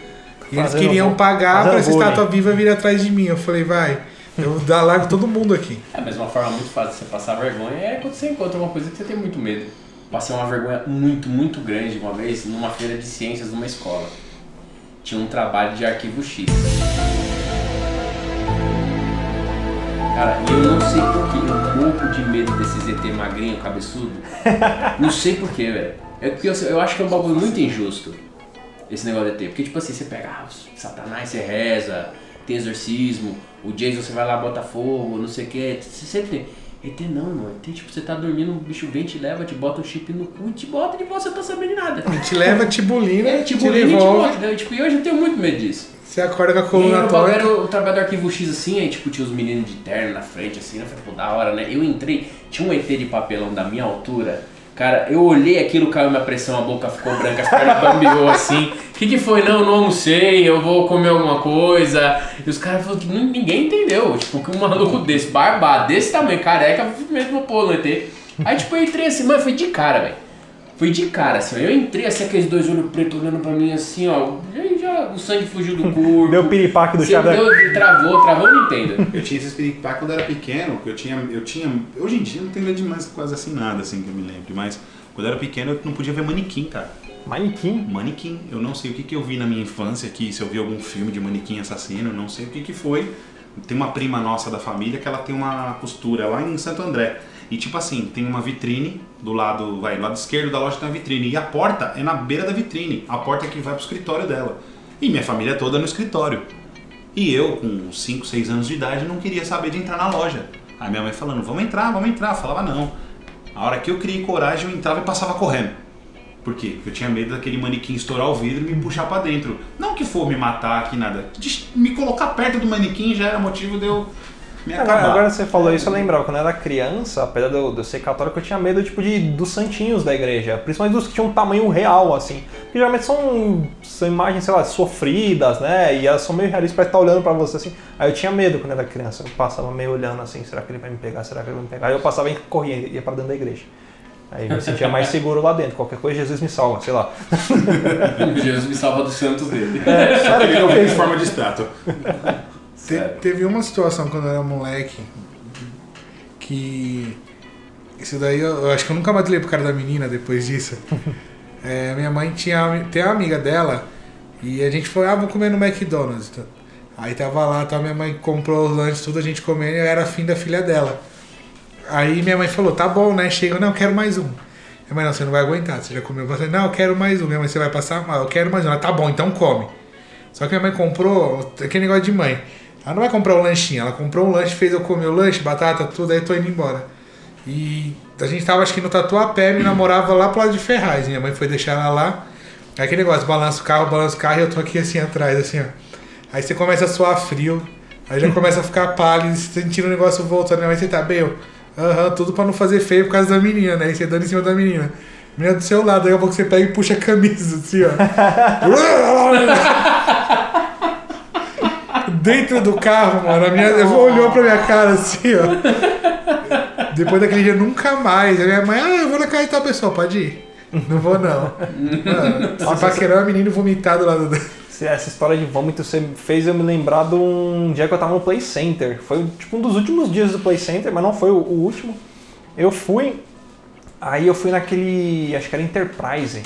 E eles Fazendo queriam bu- pagar pra essa bullying. estátua viva vir atrás de mim. Eu falei, vai, eu dá largo todo mundo aqui. É, mas uma forma muito fácil de você passar vergonha é quando você encontra uma coisa que você tem muito medo. Passei uma vergonha muito, muito grande uma vez numa feira de ciências numa escola. Tinha um trabalho de arquivo X. Cara, eu não sei porquê, eu morro de medo desses ET magrinho, cabeçudo. Não sei porquê, velho. É porque eu, eu acho que é um bagulho muito injusto, esse negócio de ET. Porque, tipo assim, você pega ah, Satanás, você reza, tem exorcismo, o Jason você vai lá, bota fogo, não sei o que. Você sempre tem. ET não, mano. ET, tipo, você tá dormindo, o bicho vem, te leva, te bota o chip no cu e te bota de volta, você não tá sabendo de nada. Te leva, te bulina, É, te ele te devolve. bota. né? Tipo, e hoje eu tenho muito medo disso. Você acorda com a E coluna era torta. o, o trabalho do arquivo X assim, aí tipo, tinha os meninos de terno na frente, assim, né? Falei, pô, da hora, né? Eu entrei, tinha um ET de papelão da minha altura. Cara, eu olhei aquilo, caiu minha pressão, a boca ficou branca, as pernas bambeou assim. O que, que foi? Não, não almocei, eu vou comer alguma coisa. E os caras falaram que ninguém entendeu. Tipo, que um maluco desse, barbado, desse tamanho, careca, mesmo pô no ET. Aí, tipo, eu entrei assim, mano, foi de cara, velho. Foi de cara, assim, ó. Eu entrei assim, aqueles dois olhos pretos olhando pra mim assim, ó. O sangue fugiu do corpo. Deu piripaque do deu, travou, travou o Nintendo. Eu tinha esse espiripá quando eu era pequeno, que eu tinha, eu tinha. Hoje em dia não tenho medo de mais quase assim nada, assim, que eu me lembre, mas quando eu era pequeno eu não podia ver manequim, cara. Manequim. Manequim. Eu não sei o que, que eu vi na minha infância aqui, se eu vi algum filme de manequim assassino, eu não sei o que, que foi. Tem uma prima nossa da família que ela tem uma costura lá em Santo André. E tipo assim, tem uma vitrine do lado, vai, do lado esquerdo da loja tem uma vitrine. E a porta é na beira da vitrine. A porta é que vai pro escritório dela. E minha família toda no escritório. E eu, com 5, 6 anos de idade, não queria saber de entrar na loja. Aí minha mãe falando, vamos entrar, vamos entrar. Eu falava não. A hora que eu criei coragem, eu entrava e passava correndo. Por quê? Porque eu tinha medo daquele manequim estourar o vidro e me puxar pra dentro. Não que for me matar aqui, nada. De me colocar perto do manequim já era motivo de eu me acabar. Agora, agora você falou isso, eu lembrava, quando eu era criança, apesar de eu, de eu ser católico, eu tinha medo tipo, de, dos santinhos da igreja, principalmente dos que tinham um tamanho real, assim. Porque geralmente são, são imagens, sei lá, sofridas, né? E elas são meio realistas, parece estar olhando pra você assim. Aí eu tinha medo quando eu era criança, eu passava meio olhando assim, será que ele vai me pegar? Será que ele vai me pegar? Aí eu passava e corria, ia pra dentro da igreja. Aí eu me sentia mais seguro lá dentro. Qualquer coisa, Jesus me salva, sei lá. Jesus me salva dos santos dele. Ele não veio em forma de estátua. Te- Sério. teve uma situação quando eu era moleque que. Isso daí eu, eu acho que eu nunca mais pro cara da menina depois disso. É, minha mãe tinha tem uma amiga dela e a gente foi, ah, vamos comer no McDonald's. Então, Aí tava lá, tá, minha mãe comprou os lanches, tudo a gente comendo e eu era afim da filha dela. Aí minha mãe falou, tá bom, né? Chega, não, eu quero mais um. Minha mãe, não, você não vai aguentar, você já comeu bastante. Não, eu quero mais um. Minha mãe, você vai passar mal, eu quero mais um. Ela, tá bom, então come. Só que minha mãe comprou aquele negócio de mãe. Ela não vai comprar um lanchinho, ela comprou um lanche, fez eu comer o lanche, batata, tudo, aí tô indo embora. E a gente tava, acho que no Tatuapé, me namorava lá pro lado de Ferraz. Minha mãe foi deixar ela lá. Aí aquele negócio, balança o carro, balança o carro e eu tô aqui assim atrás, assim, ó. Aí você começa a suar frio, aí já começa a ficar pálido, sentindo o negócio voltando. Minha mãe, você tá bem? Eu, Aham, tudo pra não fazer feio por causa da menina, né? Aí você dando em cima da menina. Menina do seu lado, daqui a pouco você pega e puxa a camisa, assim, ó. Dentro do carro, mano, a minha ela olhou pra minha cara assim, ó. Depois daquele dia, nunca mais. A minha mãe, ah, eu vou na casa de tal pessoa, pode ir. Não vou, não. Mano, se paquerar uma menina vomitar do lado dela. Essa história de vômito você fez eu me lembrar de um dia que eu tava no Play Center. Foi tipo um dos últimos dias do Play Center, mas não foi o, o último. Eu fui, aí eu fui naquele, acho que era Enterprise,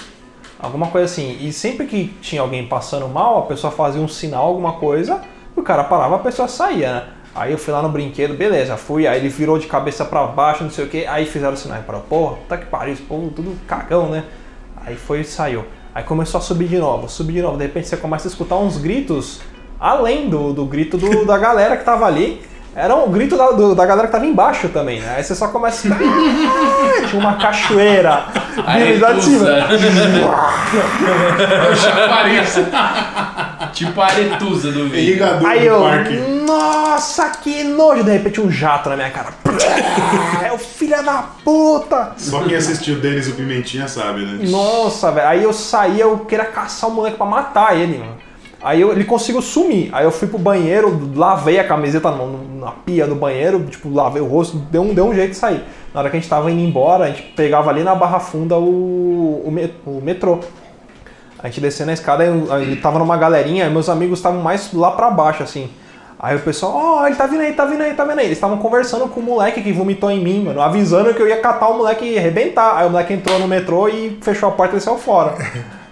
alguma coisa assim. E sempre que tinha alguém passando mal, a pessoa fazia um sinal, alguma coisa, e o cara parava, a pessoa saía, né? Aí eu fui lá no brinquedo, beleza, fui, aí ele virou de cabeça pra baixo, não sei o que, aí fizeram o sinal, parou, porra, tá que pariu, esse povo tudo cagão, né? Aí foi e saiu. Aí começou a subir de novo, subir de novo. De repente você começa a escutar uns gritos além do, do grito do- da galera que tava ali. Era um grito da, do- da galera que tava embaixo também, né? Aí você só começa a escutar. Tinha uma cachoeira lá de cima. Chafariz. tipo a aretusa do vídeo. Aí do eu, parque. nossa, que nojo! De repente um jato na minha cara. É o filho da puta! Só quem assistiu Denis o Pimentinha sabe, né? Nossa, velho. Aí eu saí, eu queria caçar o moleque pra matar ele, mano. Aí eu- ele conseguiu sumir. Aí eu fui pro banheiro, lavei a camiseta no- na pia do banheiro, tipo, lavei o rosto, deu um, deu um jeito de sair. Na hora que a gente tava indo embora, a gente pegava ali na Barra Funda o, o, o metrô. A gente descendo a escada, aí tava numa galerinha, e meus amigos estavam mais lá pra baixo, assim. Aí o pessoal, ó, ele tá vindo aí, tá vindo aí, tá vindo aí. Eles estavam conversando com o moleque que vomitou em mim, mano, avisando que eu ia catar o moleque e arrebentar. Aí o moleque entrou no metrô e fechou a porta e saiu fora.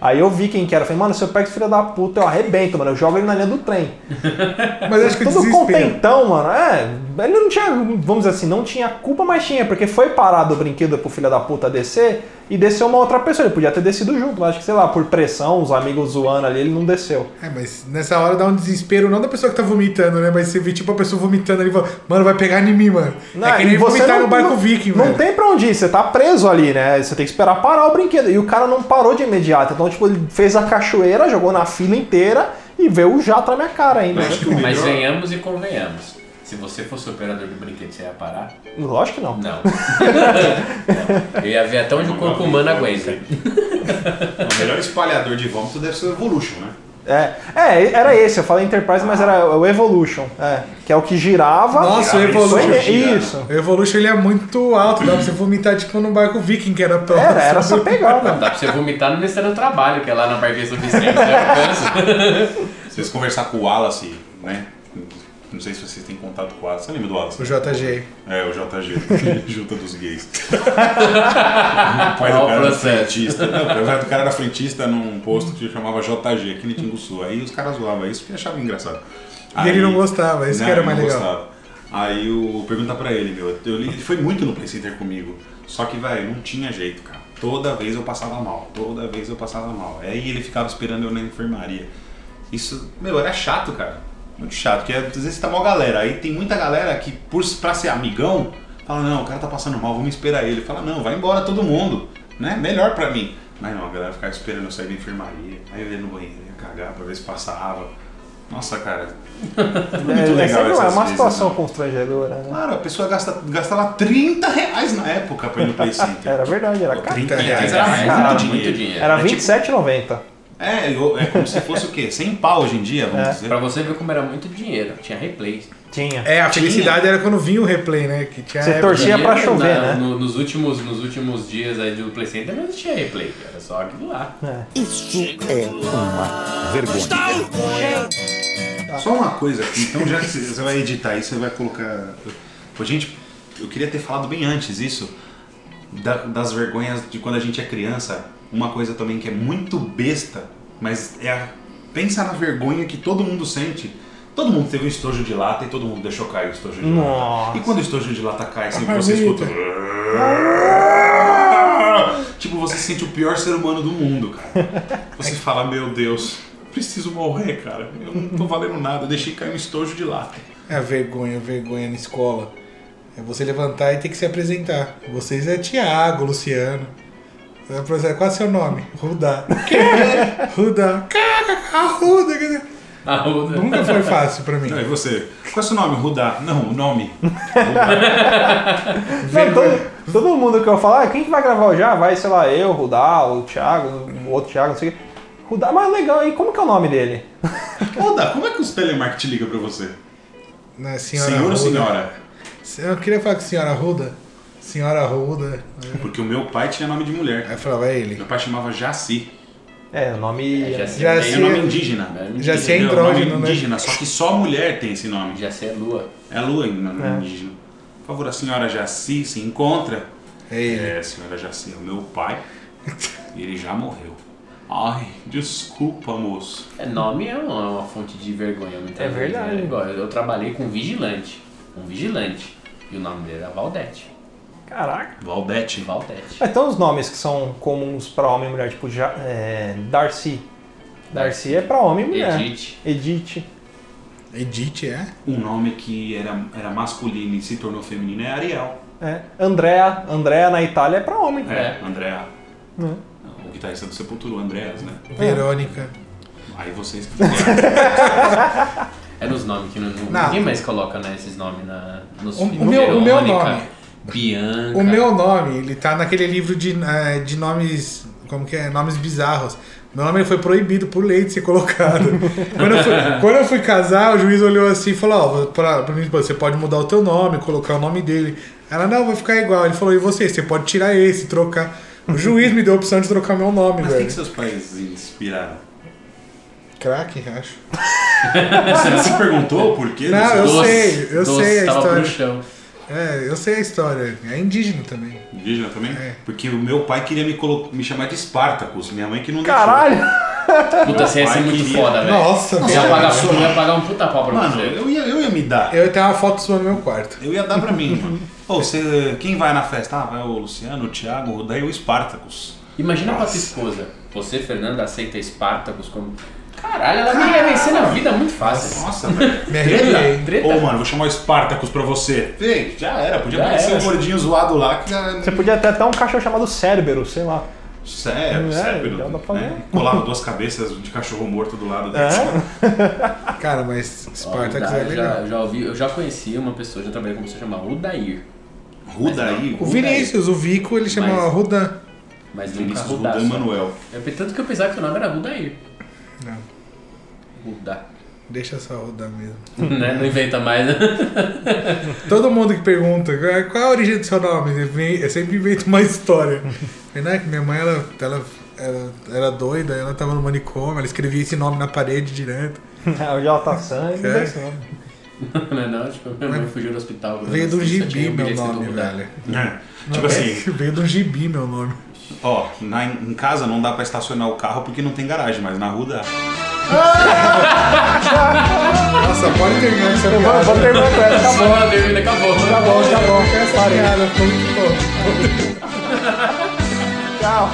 Aí eu vi quem que era. Falei, mano, se eu pego esse filho da puta, eu arrebento, mano. Eu jogo ele na linha do trem. Mas acho que Tudo desespero. contentão, mano. É, ele não tinha, vamos dizer assim, não tinha culpa, mas tinha, porque foi parado o brinquedo pro filho da puta descer e desceu uma outra pessoa. Ele podia ter descido junto, mas acho que, sei lá, por pressão, os amigos zoando ali, ele não desceu. É, mas nessa hora dá um desespero, não da pessoa que tá vomitando, né? Mas você vê tipo a pessoa vomitando ali e mano, vai pegar em mim, mano. Não, é que nem vomitar não- no barco não- viking, Não velho. tem pra onde ir, você tá preso ali, né? Você tem que esperar parar o brinquedo. E o cara não parou de imediato. Então, tipo, ele fez a cachoeira, jogou na fila inteira e veio o jato na minha cara ainda. Que o Mas venhamos e convenhamos. Se você fosse operador do brinquedo, você ia parar? Lógico que não. Não. Não. Eu ia ver até onde o corpo humano aguenta. O melhor espalhador de vômito deve ser o Evolution, né? É, é, era esse, eu falei Enterprise, mas era o Evolution, é, que é o que girava. Nossa, o Evolution. ele. Isso. O Evolution ele é muito alto, dá pra você vomitar tipo num barco viking que era próximo. Era, era essa pegada. Dá pra você vomitar no Ministério do Trabalho, que é lá na Barquinha Suficiente. Você alcança. Se vocês conversar com o Wallace, né? Não sei se vocês têm contato com o Wallace. Você lembra do Wallace? O JG. É, o JG, junta dos gays. o pai do cara era frentista. Não, o pai do cara era frentista num posto que chamava JG, aqui no Tinguçu. Aí os caras zoavam isso porque achavam engraçado. E ele não gostava, isso que era mais não legal. gostava. Aí eu pergunta pra ele, meu, eu, ele foi muito no Play Center comigo. Só que, velho, não tinha jeito, cara. Toda vez eu passava mal, toda vez eu passava mal. Aí ele ficava esperando eu na enfermaria. Isso, meu, era chato, cara. Muito chato, porque às vezes tá mal galera. Aí tem muita galera que, por, pra ser amigão, fala, não, o cara tá passando mal, vamos esperar ele. Fala, não, vai embora todo mundo, né? Melhor pra mim. Mas não, a galera ficava esperando eu sair da enfermaria. Aí eu ia no banheiro, ia cagar pra ver se passava. Nossa, cara. Muito É, legal é sempre essas uma, vezes, situação né? constrangedora, né? Claro, a pessoa gasta, gastava 30 reais na época pra ir no Play Center. Era verdade, era caro. 30 reais era era muito muito dinheiro. Era É tipo- R$27,90. É, é como se fosse o quê? 100 pau hoje em dia, vamos É. dizer. Pra você ver como era muito dinheiro. Tinha replay. Tinha. É, a felicidade era quando vinha o replay, né? Que tinha Você torcia pra chover, na- né? no- nos, últimos, nos últimos dias aí do Play Center não existia replay. Era só aquilo lá. Isso é uma vergonha. Só uma coisa aqui, então já que você vai editar aí, você vai colocar. Pô, gente, eu queria ter falado bem antes isso, da- das vergonhas de quando a gente é criança. Uma coisa também que é muito besta, mas é a. Pensa na vergonha que todo mundo sente. Todo mundo teve um estojo de lata e todo mundo deixou cair o estojo de Nossa. lata. E quando o estojo de lata cai, sempre A você escuta. Tipo, você se sente o pior ser humano do mundo, cara. Você fala, meu Deus, preciso morrer, cara. Eu não tô valendo nada, eu deixei cair um estojo de lata. É vergonha, vergonha na escola. É você levantar e ter que se apresentar. Vocês é Tiago, Luciano. Vai apresentar, Qual é seu nome? Ruda. Quê? Ruda. Caraca, Ruda. A Ruda. Nunca foi fácil pra mim. Não, e você? Qual é o seu nome? Rudá. Não, o nome. Não, todo, todo mundo que eu falo, ah, quem que vai gravar hoje? Ah, vai, sei lá, eu, Rudá, o Thiago, o outro Thiago, não sei o quê. Rudá, mas legal, e como que é o nome dele? Rudá, como é que os telemarketing liga pra você? Na senhora Senhor ou senhora? Eu queria falar com a senhora Ruda. Senhora Ruda. Porque o meu pai tinha nome de mulher. Aí eu falava, é ele. Meu pai chamava Jaci. É, o nome. É. Já Tem sei. o nome indígena. Entendeu? andrógeno, nome né? indígena, só que só mulher tem esse nome. Sei a lua. É lua em nome É. indígena. Por favor, a senhora Jaci se encontra. É ele. É, senhora Jaci, é o meu pai. E ele já morreu. Ai, desculpa, moço. É, nome é uma, é uma fonte de vergonha muitas É vezes, verdade. né? Igual, eu trabalhei com um vigilante. Um vigilante. E o nome dele era Valdete. Caraca. Valdete. Valdete. Mas tem uns nomes que são comuns pra homem e mulher, tipo ja, é, Darcy. Darcy é pra homem e mulher. Edith. Edith. Edith, é? Um nome que era, era masculino e se tornou feminino é Ariel. É. Andrea. Andrea na Itália é pra homem. É, Andrea. Hum. O guitarrista do Sepultura, o Andreas, né? Verônica. Aí vocês que É nos nomes que não, não- ninguém mais coloca né, esses nomes na, nos O- o filmes. meu- o meu nome. Bianca. O meu nome, ele tá naquele livro de, eh, de nomes. Como que é? Nomes bizarros. Meu nome foi proibido por lei de ser colocado. quando, eu fui, quando eu fui casar, o juiz olhou assim e falou: Ó, pra, pra mim, você pode mudar o teu nome, colocar o nome dele. Ela, não, vai ficar igual. Ele falou: e você? Você pode tirar esse, trocar. O juiz me deu a opção de trocar meu nome, Mas o que, velho. que seus pais inspiraram? Crack, acho. Você não se perguntou por quê? Não, eu Doce, sei, eu doce, sei a história. É, eu sei a história. É indígena também. Indígena também? É. Porque o meu pai queria me, colo- me chamar de Espartacus, minha mãe que não deixou. Caralho! Puta, você ia ser muito queria. foda, velho. Nossa, Você ia pagar, você ia pagar um puta pau pra Mano, você. eu ia, eu ia me dar. Eu tenho uma foto sua no meu quarto. Eu ia dar pra mim, mano. Ô, você, quem vai na festa? Ah, vai o Luciano, o Thiago, daí o Espartacus. Imagina pra tua esposa. Você, Fernanda, aceita Espartacus como. Caralho, ela nem ia vencer na vida muito fácil. Nossa, velho. Me arrepiei. Treta. Ô, mano, vou chamar o Espartacus pra você. Ei, já era, podia Já aparecer era. um gordinho zoado lá que já... Você podia ter até um cachorro chamado Cérebro, sei lá. Sério, É, pra né? Colava duas cabeças de cachorro morto do lado É? Cara, mas Spartacus é legal. já, já ouvi, eu já conheci uma pessoa, já trabalhei com uma pessoa chamada Udair. Rudaí. O Vinícius, o Vico, ele chama Mas- Rudan. Mas Vinícius. Rudan. Manuel. Eu, tanto que eu pensava que o nome era Rudair. Não, Rudá. deixa só Rudan mesmo. né? Não inventa mais, né? Todo mundo que pergunta qual é- qual é a origem do seu nome, eu sempre invento uma história. Né, que minha mãe, ela, ela, ela era doida, ela tava no manicômio, ela escrevia esse nome na parede direto. o Jota Sangue, É. não esse nome. Não, é não, tipo, minha mãe fugiu do hospital. Veio do Só gibi meu nome, velho. É. Tipo assim, Veio do gibi meu nome. Ó, na, em casa não dá pra estacionar o carro porque não tem garagem, mas na rua dá. Nossa, pode terminar essa Vamos piada. vamos terminar com essa, acabou. Acabou, termina, acabou. Acabou, acabou. Essa Parei. piada ficou muito boa. Tchau.